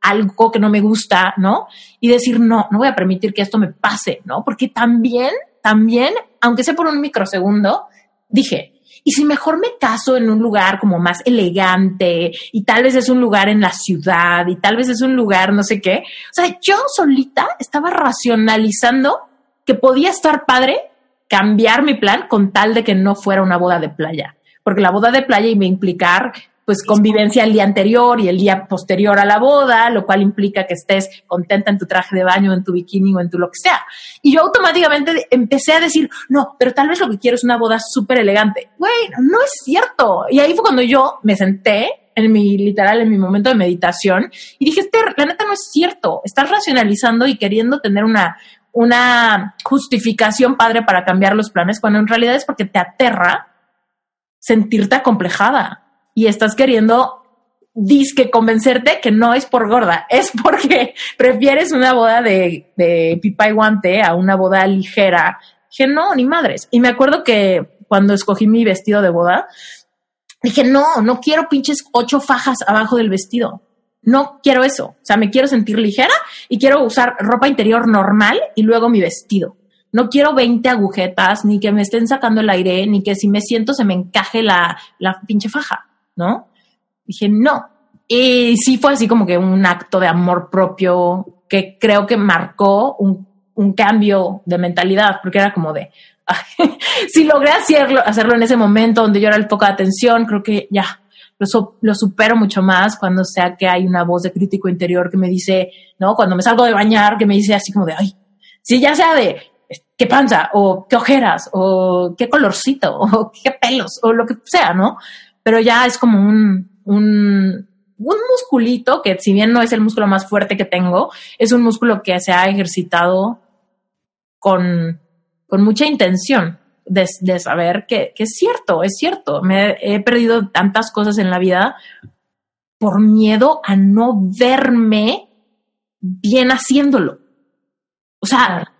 algo que no me gusta, ¿no? Y decir, no, no voy a permitir que esto me pase, ¿no? Porque también, también, aunque sea por un microsegundo, dije, y si mejor me caso en un lugar como más elegante y tal vez es un lugar en la ciudad y tal vez es un lugar no sé qué. O sea, yo solita estaba racionalizando que podía estar padre cambiar mi plan con tal de que no fuera una boda de playa, porque la boda de playa iba a implicar pues convivencia el día anterior y el día posterior a la boda, lo cual implica que estés contenta en tu traje de baño, en tu bikini o en tu lo que sea. Y yo automáticamente empecé a decir, no, pero tal vez lo que quiero es una boda súper elegante. Güey, no es cierto. Y ahí fue cuando yo me senté en mi, literal, en mi momento de meditación y dije, este, la neta no es cierto. Estás racionalizando y queriendo tener una, una justificación padre para cambiar los planes, cuando en realidad es porque te aterra sentirte acomplejada y estás queriendo disque convencerte que no es por gorda, es porque prefieres una boda de, de pipa y guante a una boda ligera. Dije, no, ni madres. Y me acuerdo que cuando escogí mi vestido de boda, dije, no, no quiero pinches ocho fajas abajo del vestido no quiero eso. O sea, me quiero sentir ligera y quiero usar ropa interior normal y luego mi vestido. No quiero 20 agujetas, ni que me estén sacando el aire, ni que si me siento se me encaje la, la pinche faja, ¿no? Dije, no. Y sí fue así como que un acto de amor propio que creo que marcó un, un cambio de mentalidad, porque era como de, si logré hacerlo, hacerlo en ese momento donde yo era el foco de atención, creo que ya, lo, supero mucho más cuando sea que hay una voz de crítico interior que me dice, ¿no? Cuando me salgo de bañar, que me dice así como de, ay, si ya sea de, qué panza, o qué ojeras, o qué colorcito, o qué pelos, o lo que sea, ¿no? Pero ya es como un, un, un musculito que si bien no es el músculo más fuerte que tengo, es un músculo que se ha ejercitado con, con mucha intención de, saber que, es cierto, es cierto. Me he perdido tantas cosas en la vida por miedo a no verme bien haciéndolo. O sea,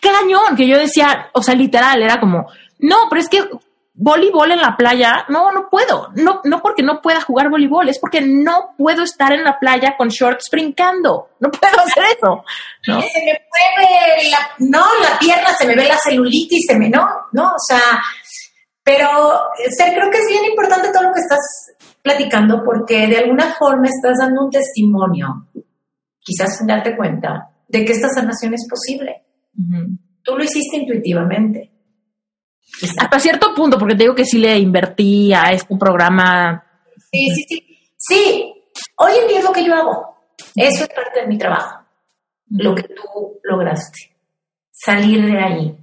qué cañón que yo decía, o sea, literal, era como, no, pero es que voleibol en la playa, no, no puedo. No, no porque no pueda jugar voleibol, es porque no puedo estar en la playa con shorts brincando. No puedo hacer eso. ¿no? Se me mueve la, no, la pierna, se me ve la celulitis, se me, no, no, o sea, pero creo que es bien importante todo lo que estás platicando porque de alguna forma estás dando un testimonio, quizás sin darte cuenta, de que esta sanación es posible. Tú lo hiciste intuitivamente hasta cierto punto, porque te digo que sí le invertí a este programa. Sí, sí, sí. Sí, hoy en día es lo que yo hago. Eso es parte de mi trabajo. Lo que tú lograste. Salir de ahí.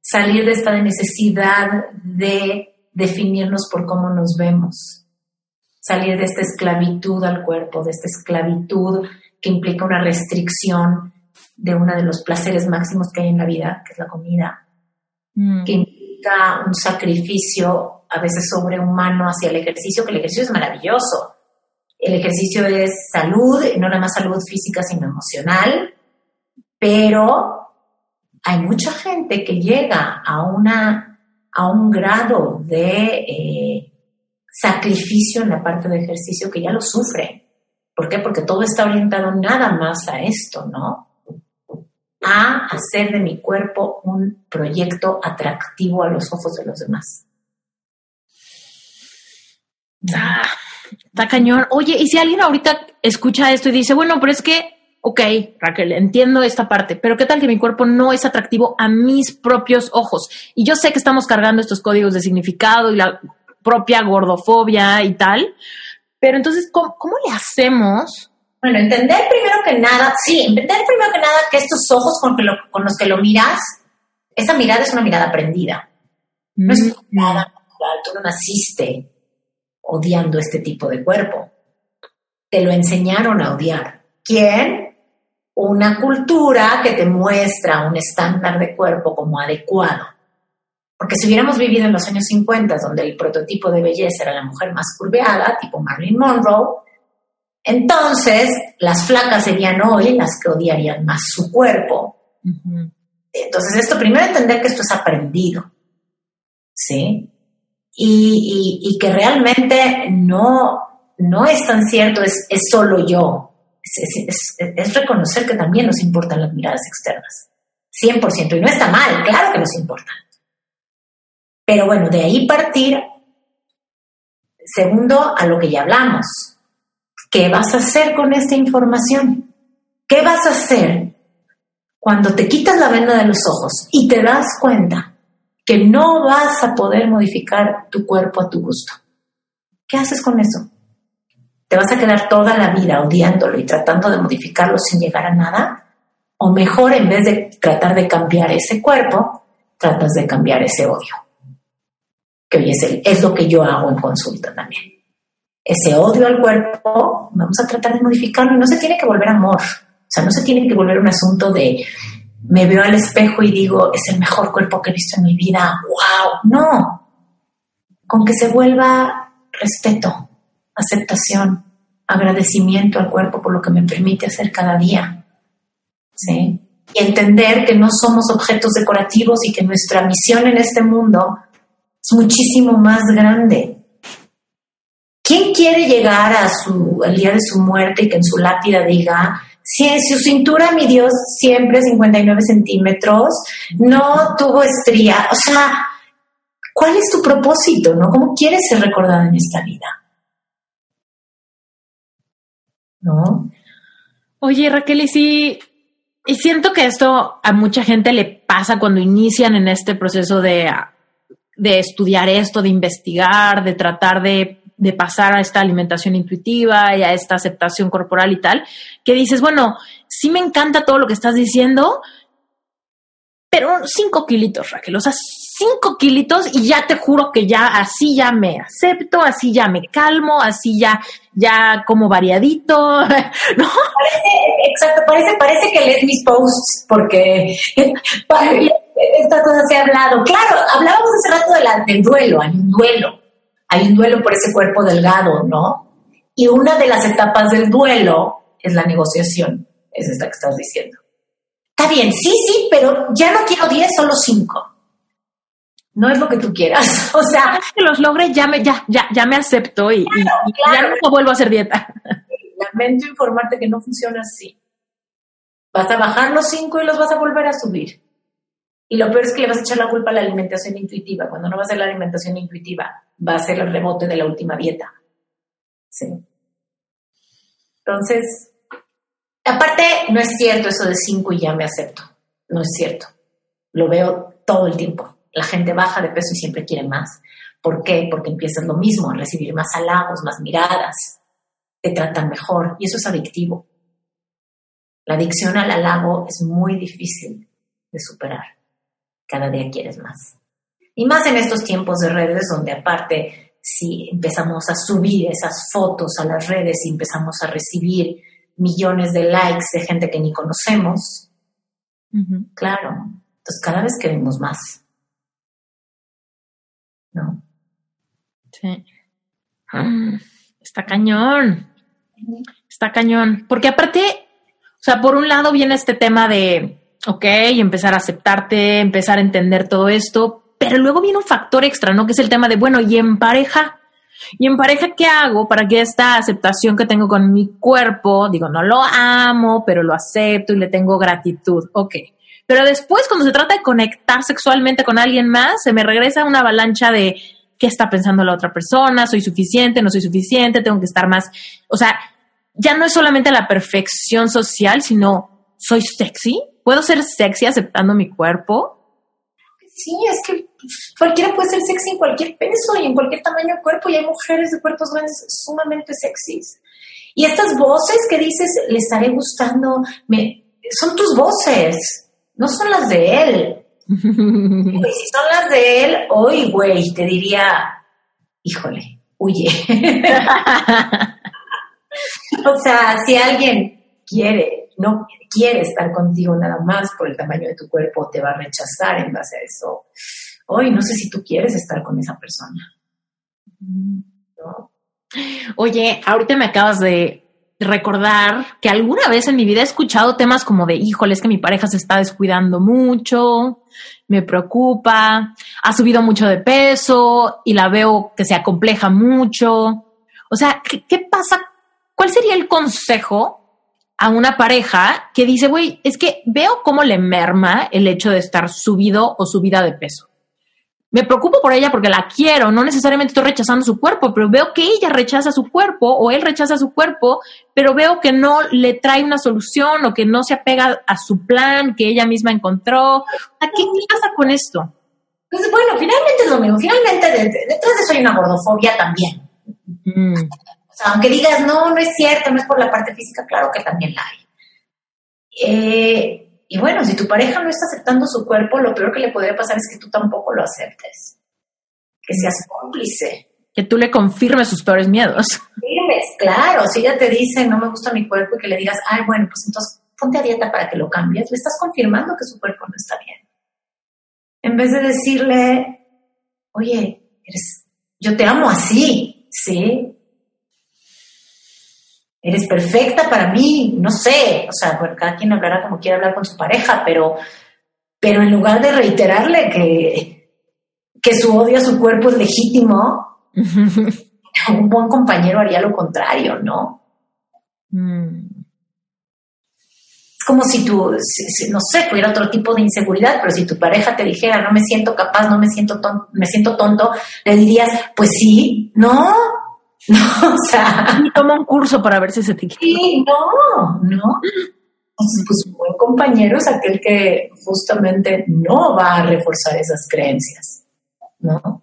Salir de esta necesidad de definirnos por cómo nos vemos. Salir de esta esclavitud al cuerpo, de esta esclavitud que implica una restricción de uno de los placeres máximos que hay en la vida, que es la comida mm. que un sacrificio a veces sobrehumano hacia el ejercicio, que el ejercicio es maravilloso. El ejercicio es salud, no nada más salud física, sino emocional, pero hay mucha gente que llega a, una, a un grado de eh, sacrificio en la parte de ejercicio que ya lo sufre. ¿Por qué? Porque todo está orientado nada más a esto, ¿no? A hacer de mi cuerpo un proyecto atractivo a los ojos de los demás. Ah, está cañón. Oye, y si alguien ahorita escucha esto y dice, bueno, pero es que ok, Raquel, entiendo esta parte, pero ¿qué tal que mi cuerpo no es atractivo a mis propios ojos? Y yo sé que estamos cargando estos códigos de significado y la propia gordofobia y tal, pero entonces, ¿cómo, le hacemos? Bueno, entender primero que nada, sí, entender primero que nada que estos ojos con, con los que lo miras, esa mirada es una mirada aprendida. No es una mm. mirada natural, tú no naciste odiando este tipo de cuerpo. Te lo enseñaron a odiar. ¿Quién? una cultura que te muestra un estándar de cuerpo como adecuado. Porque si hubiéramos vivido en los años 50, donde el prototipo de belleza era la mujer más curveada, tipo Marilyn Monroe, entonces las flacas serían hoy las que odiarían más su cuerpo. Entonces, esto primero entender que esto es aprendido, ¿sí? Y, que realmente no, no es tan cierto, es, es solo yo, es, reconocer que también nos importan las miradas externas. 100%. Y no está mal, claro que nos importan. Pero bueno, de ahí partir, segundo, a lo que ya hablamos. ¿Qué vas a hacer con esta información? ¿Qué vas a hacer cuando te quitas la venda de los ojos y te das cuenta que no vas a poder modificar tu cuerpo a tu gusto? ¿Qué haces con eso? ¿Te vas a quedar toda la vida odiándolo y tratando de modificarlo sin llegar a nada? O mejor, en vez de tratar de cambiar ese cuerpo, tratas de cambiar ese odio. Que hoy es, es lo que yo hago en consulta también. Ese odio al cuerpo, vamos a tratar de modificarlo y no se tiene que volver amor. O sea, no se tiene que volver un asunto de me veo al espejo y digo, es el mejor cuerpo que he visto en mi vida. ¡Wow! No. Con que se vuelva respeto, aceptación, agradecimiento al cuerpo por lo que me permite hacer cada día. ¿sí? Y entender que no somos objetos decorativos y que nuestra misión en este mundo es muchísimo más grande. ¿Quién quiere llegar a su, al día de su muerte y que en su lápida diga, si en su cintura midió siempre 59 centímetros, no tuvo estría? O sea, ¿cuál es tu propósito? ¿no? ¿Cómo quieres ser recordada en esta vida? ¿no? Oye, Raquel, y sí, y siento que esto a mucha gente le pasa cuando inician en este proceso de, de estudiar esto, de investigar, de tratar de, de, pasar a esta alimentación intuitiva y a esta aceptación corporal y tal, que dices, bueno, sí me encanta todo lo que estás diciendo, pero cinco kilitos, Raquel, o sea, cinco kilitos y ya te juro que ya así ya me acepto, así ya me calmo, así ya, ya como variadito, ¿no? Parece, exacto, parece, parece que lees mis posts porque esta cosa se ha hablado. Claro, hablábamos hace rato de del duelo, un duelo, hay un duelo por ese cuerpo delgado, ¿no? Y una de las etapas del duelo es la negociación, es esta que estás diciendo. Está bien, sí, sí, pero ya no quiero 10, solo 5. No es lo que tú quieras. O sea, que los logre, ya me, ya, ya, ya me acepto y, ya no vuelvo a hacer dieta. Lamento informarte que no funciona así. Vas a bajar los 5 y los vas a volver a subir. Y lo peor es que le vas a echar la culpa a la alimentación intuitiva. Cuando no va a ser la alimentación intuitiva, va a ser el rebote de la última dieta. Sí. Entonces, Aparte, no es cierto eso de cinco y ya me acepto. No es cierto. Lo veo todo el tiempo. La gente baja de peso y siempre quiere más. ¿Por qué? Porque empiezan lo mismo, a recibir más halagos, más miradas, te tratan mejor y eso es adictivo. La adicción al halago es muy difícil de superar. Cada día quieres más. Y más en estos tiempos de redes donde aparte si empezamos a subir esas fotos a las redes y empezamos a recibir millones de likes de gente que ni conocemos. Claro. Entonces cada vez queremos más. ¿no? Sí. Mm, está cañón. Está cañón. Porque aparte, o sea, por un lado viene este tema de, ok, empezar a aceptarte, empezar a entender todo esto, pero luego viene un factor extra, ¿no? Que es el tema de, bueno, ¿y en pareja? ¿Y en pareja qué hago para que esta aceptación que tengo con mi cuerpo, digo, no lo amo, pero lo acepto y le tengo gratitud? Ok. Pero después, cuando se trata de conectar sexualmente con alguien más, se me regresa una avalancha de qué está pensando la otra persona, soy suficiente, no soy suficiente, tengo que estar más. O sea, ya no es solamente la perfección social, sino soy sexy, puedo ser sexy aceptando mi cuerpo. Sí, es que cualquiera puede ser sexy en cualquier peso y en cualquier tamaño de cuerpo y hay mujeres de cuerpos grandes sumamente sexys. Y estas voces que dices, le estaré gustando, me, son tus voces no son las de él. y si son las de él, hoy, güey, te diría, híjole, huye. o sea, si alguien quiere, no quiere estar contigo nada más por el tamaño de tu cuerpo, te va a rechazar en base a eso. Hoy no sé si tú quieres estar con esa persona. Oye, ahorita me acabas de recordar que alguna vez en mi vida he escuchado temas como de, híjole, es que mi pareja se está descuidando mucho, me preocupa, ha subido mucho de peso y la veo que se acompleja mucho. O sea, ¿qué, qué pasa? ¿Cuál sería el consejo a una pareja que dice, güey, es que veo cómo le merma el hecho de estar subido o subida de peso? me preocupo por ella porque la quiero, no necesariamente estoy rechazando su cuerpo, pero veo que ella rechaza su cuerpo o él rechaza su cuerpo, pero veo que no le trae una solución o que no se apega a su plan que ella misma encontró. ¿Qué, qué pasa con esto? Pues bueno, finalmente es lo mismo. Finalmente detrás de eso hay una gordofobia también. Mm. Sea, aunque digas, no, no es cierto, no es por la parte física, claro que también la hay. Eh, y bueno, si tu pareja no está aceptando su cuerpo, lo peor que le podría pasar es que tú tampoco lo aceptes. Que seas cómplice. Que tú le confirmes sus peores miedos. Firmes, claro. Si ella te dice, no me gusta mi cuerpo, y que le digas, ay, bueno, pues entonces ponte a dieta para que lo cambies, le estás confirmando que su cuerpo no está bien. En vez de decirle, oye, eres, yo te amo así, ¿sí? Eres perfecta para mí, no sé, o sea, bueno, cada quien hablará como quiera hablar con su pareja, pero, pero en lugar de reiterarle que, que su odio a su cuerpo es legítimo, un buen compañero haría lo contrario, ¿no? Mm. Es como si tú, no sé, fuera otro tipo de inseguridad, pero si tu pareja te dijera, no me siento capaz, no me siento, me siento tonto, le dirías, pues sí, no, No, o sea. Y toma un curso para ver si se te Sí, no, no. Pues un buen compañero es aquel que justamente no va a reforzar esas creencias, ¿no?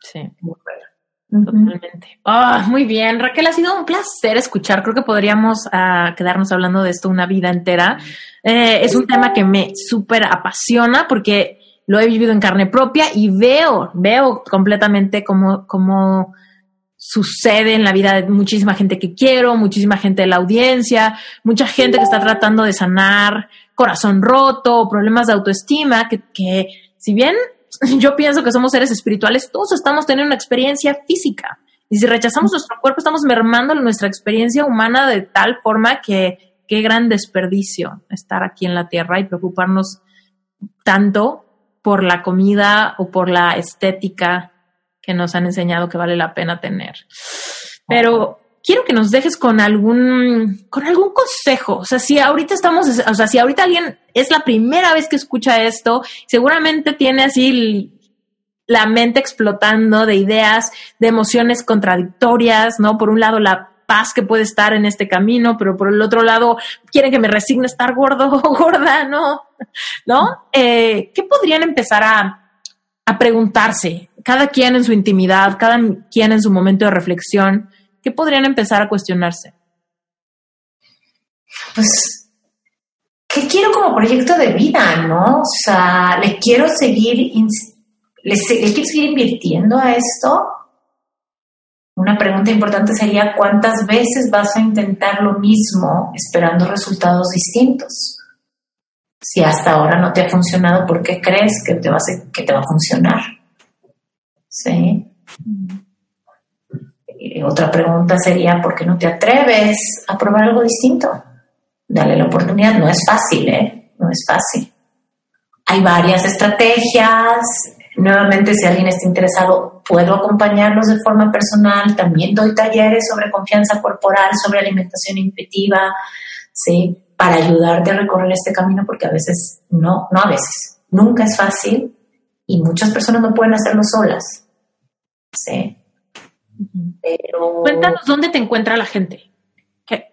Sí. Muy bueno. Totalmente. Ah, muy bien, Raquel, ha sido un placer escuchar. Creo que podríamos uh, quedarnos hablando de esto una vida entera. Eh, es un tema que me súper apasiona porque lo he vivido en carne propia y veo, veo completamente cómo, cómo sucede en la vida de muchísima gente que quiero, muchísima gente de la audiencia, mucha gente que está tratando de sanar corazón roto, problemas de autoestima, que, que si bien yo pienso que somos seres espirituales, todos estamos teniendo una experiencia física. Y si rechazamos nuestro cuerpo, estamos mermando nuestra experiencia humana de tal forma que qué gran desperdicio estar aquí en la tierra y preocuparnos tanto por la comida o por la estética que nos han enseñado que vale la pena tener. Pero quiero que nos dejes con algún, con algún consejo. O sea, si ahorita estamos, o sea, si ahorita alguien es la primera vez que escucha esto, seguramente tiene así la mente explotando de ideas, de emociones contradictorias, ¿no? Por un lado, la paz que puede estar en este camino, pero por el otro lado, quieren que me resigne estar gordo o gorda, ¿no? ¿No? Eh, ¿Qué podrían empezar a, a preguntarse cada quien en su intimidad, cada quien en su momento de reflexión, ¿qué podrían empezar a cuestionarse? Pues, ¿qué quiero como proyecto de vida, no? O sea, ¿le quiero seguir, le, quiero seguir invirtiendo a esto? Una pregunta importante sería, ¿cuántas veces vas a intentar lo mismo esperando resultados distintos? Si hasta ahora no te ha funcionado, ¿por qué crees que te va a, que te va a funcionar? ¿Sí? otra pregunta sería, ¿por qué no te atreves a probar algo distinto? Dale la oportunidad, no es fácil, ¿eh? No es fácil. Hay varias estrategias. Nuevamente, si alguien está interesado, puedo acompañarlos de forma personal. También doy talleres sobre confianza corporal, sobre alimentación intuitiva, ¿sí? Para ayudarte a recorrer este camino, porque a veces, no, no a veces, nunca es fácil y muchas personas no pueden hacerlo solas. Sí. Pero... Cuéntanos dónde te encuentra la gente.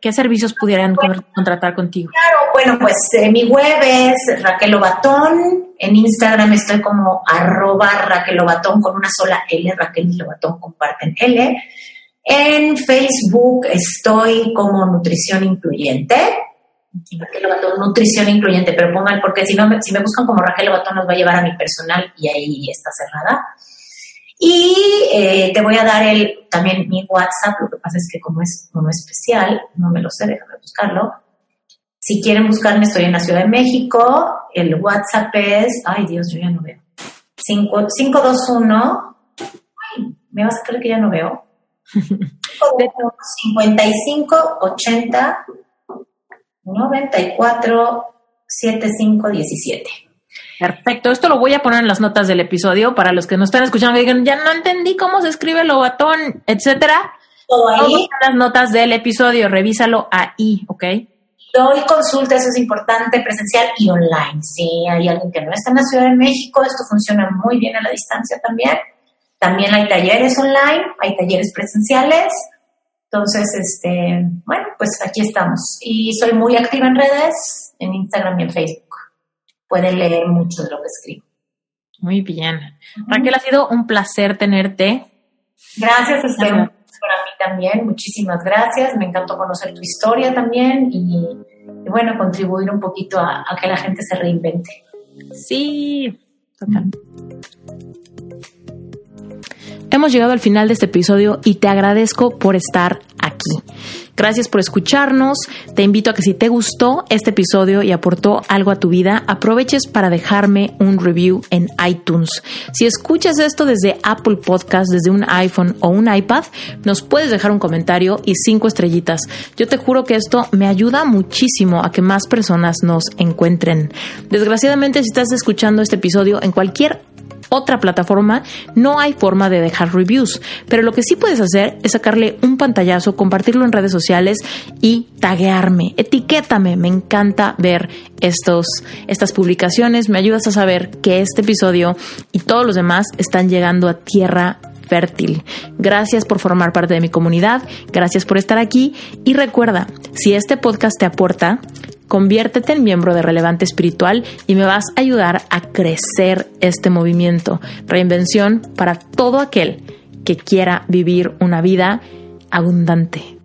¿Qué, servicios pudieran contratar contigo? Claro, bueno, pues eh, mi web es Raquel Lobatón. En Instagram estoy como arroba Raquel con una sola L. Raquel y Lobatón comparten L. En Facebook estoy como Nutrición Incluyente. Raquel Lobatón, Nutrición Incluyente, pero pongan, porque si, no, si me buscan como Raquel Lobatón nos va a llevar a mi personal y ahí está cerrada. Y eh, te voy a dar el, también mi WhatsApp, lo que pasa es que como es uno especial, no me lo sé, déjame buscarlo. Si quieren buscarme, estoy en la Ciudad de México. El WhatsApp es, ay Dios, yo ya no veo. 521, ay, me vas a creer que ya no veo. 55 80 94 75 17. Perfecto, esto lo voy a poner en las notas del episodio para los que nos están escuchando y digan, ya no entendí cómo se escribe lobatón, etcétera. Todo ahí. las notas del episodio, revísalo ahí, ¿ok? Doy consulta, eso es importante, presencial y online. Si hay alguien que no está en la Ciudad de México, esto funciona muy bien a la distancia también. También hay talleres online, hay talleres presenciales. Entonces, este, bueno, pues aquí estamos. Y soy muy activa en redes, en Instagram y en Facebook puede leer mucho de lo que escribo. Muy bien. Raquel, ha sido un placer tenerte. Gracias, Esther. Para mí también, muchísimas gracias. Me encantó conocer tu historia también y, bueno, contribuir un poquito a, a, que la gente se reinvente. Sí, total. Hemos llegado al final de este episodio y te agradezco por estar aquí. Gracias por escucharnos. Te invito a que si te gustó este episodio y aportó algo a tu vida, aproveches para dejarme un review en iTunes. Si escuchas esto desde Apple Podcast, desde un iPhone o un iPad, nos puedes dejar un comentario y cinco estrellitas. Yo te juro que esto me ayuda muchísimo a que más personas nos encuentren. Desgraciadamente, si estás escuchando este episodio en cualquier otra plataforma no hay forma de dejar reviews, pero lo que sí puedes hacer es sacarle un pantallazo, compartirlo en redes sociales y taguearme, etiquétame, me encanta ver estos, estas publicaciones, me ayudas a saber que este episodio y todos los demás están llegando a tierra fértil. Gracias por formar parte de mi comunidad, gracias por estar aquí. Y recuerda, si este podcast te aporta, Conviértete en miembro de Relevante Espiritual y me vas a ayudar a crecer este movimiento. Reinvención para todo aquel que quiera vivir una vida abundante.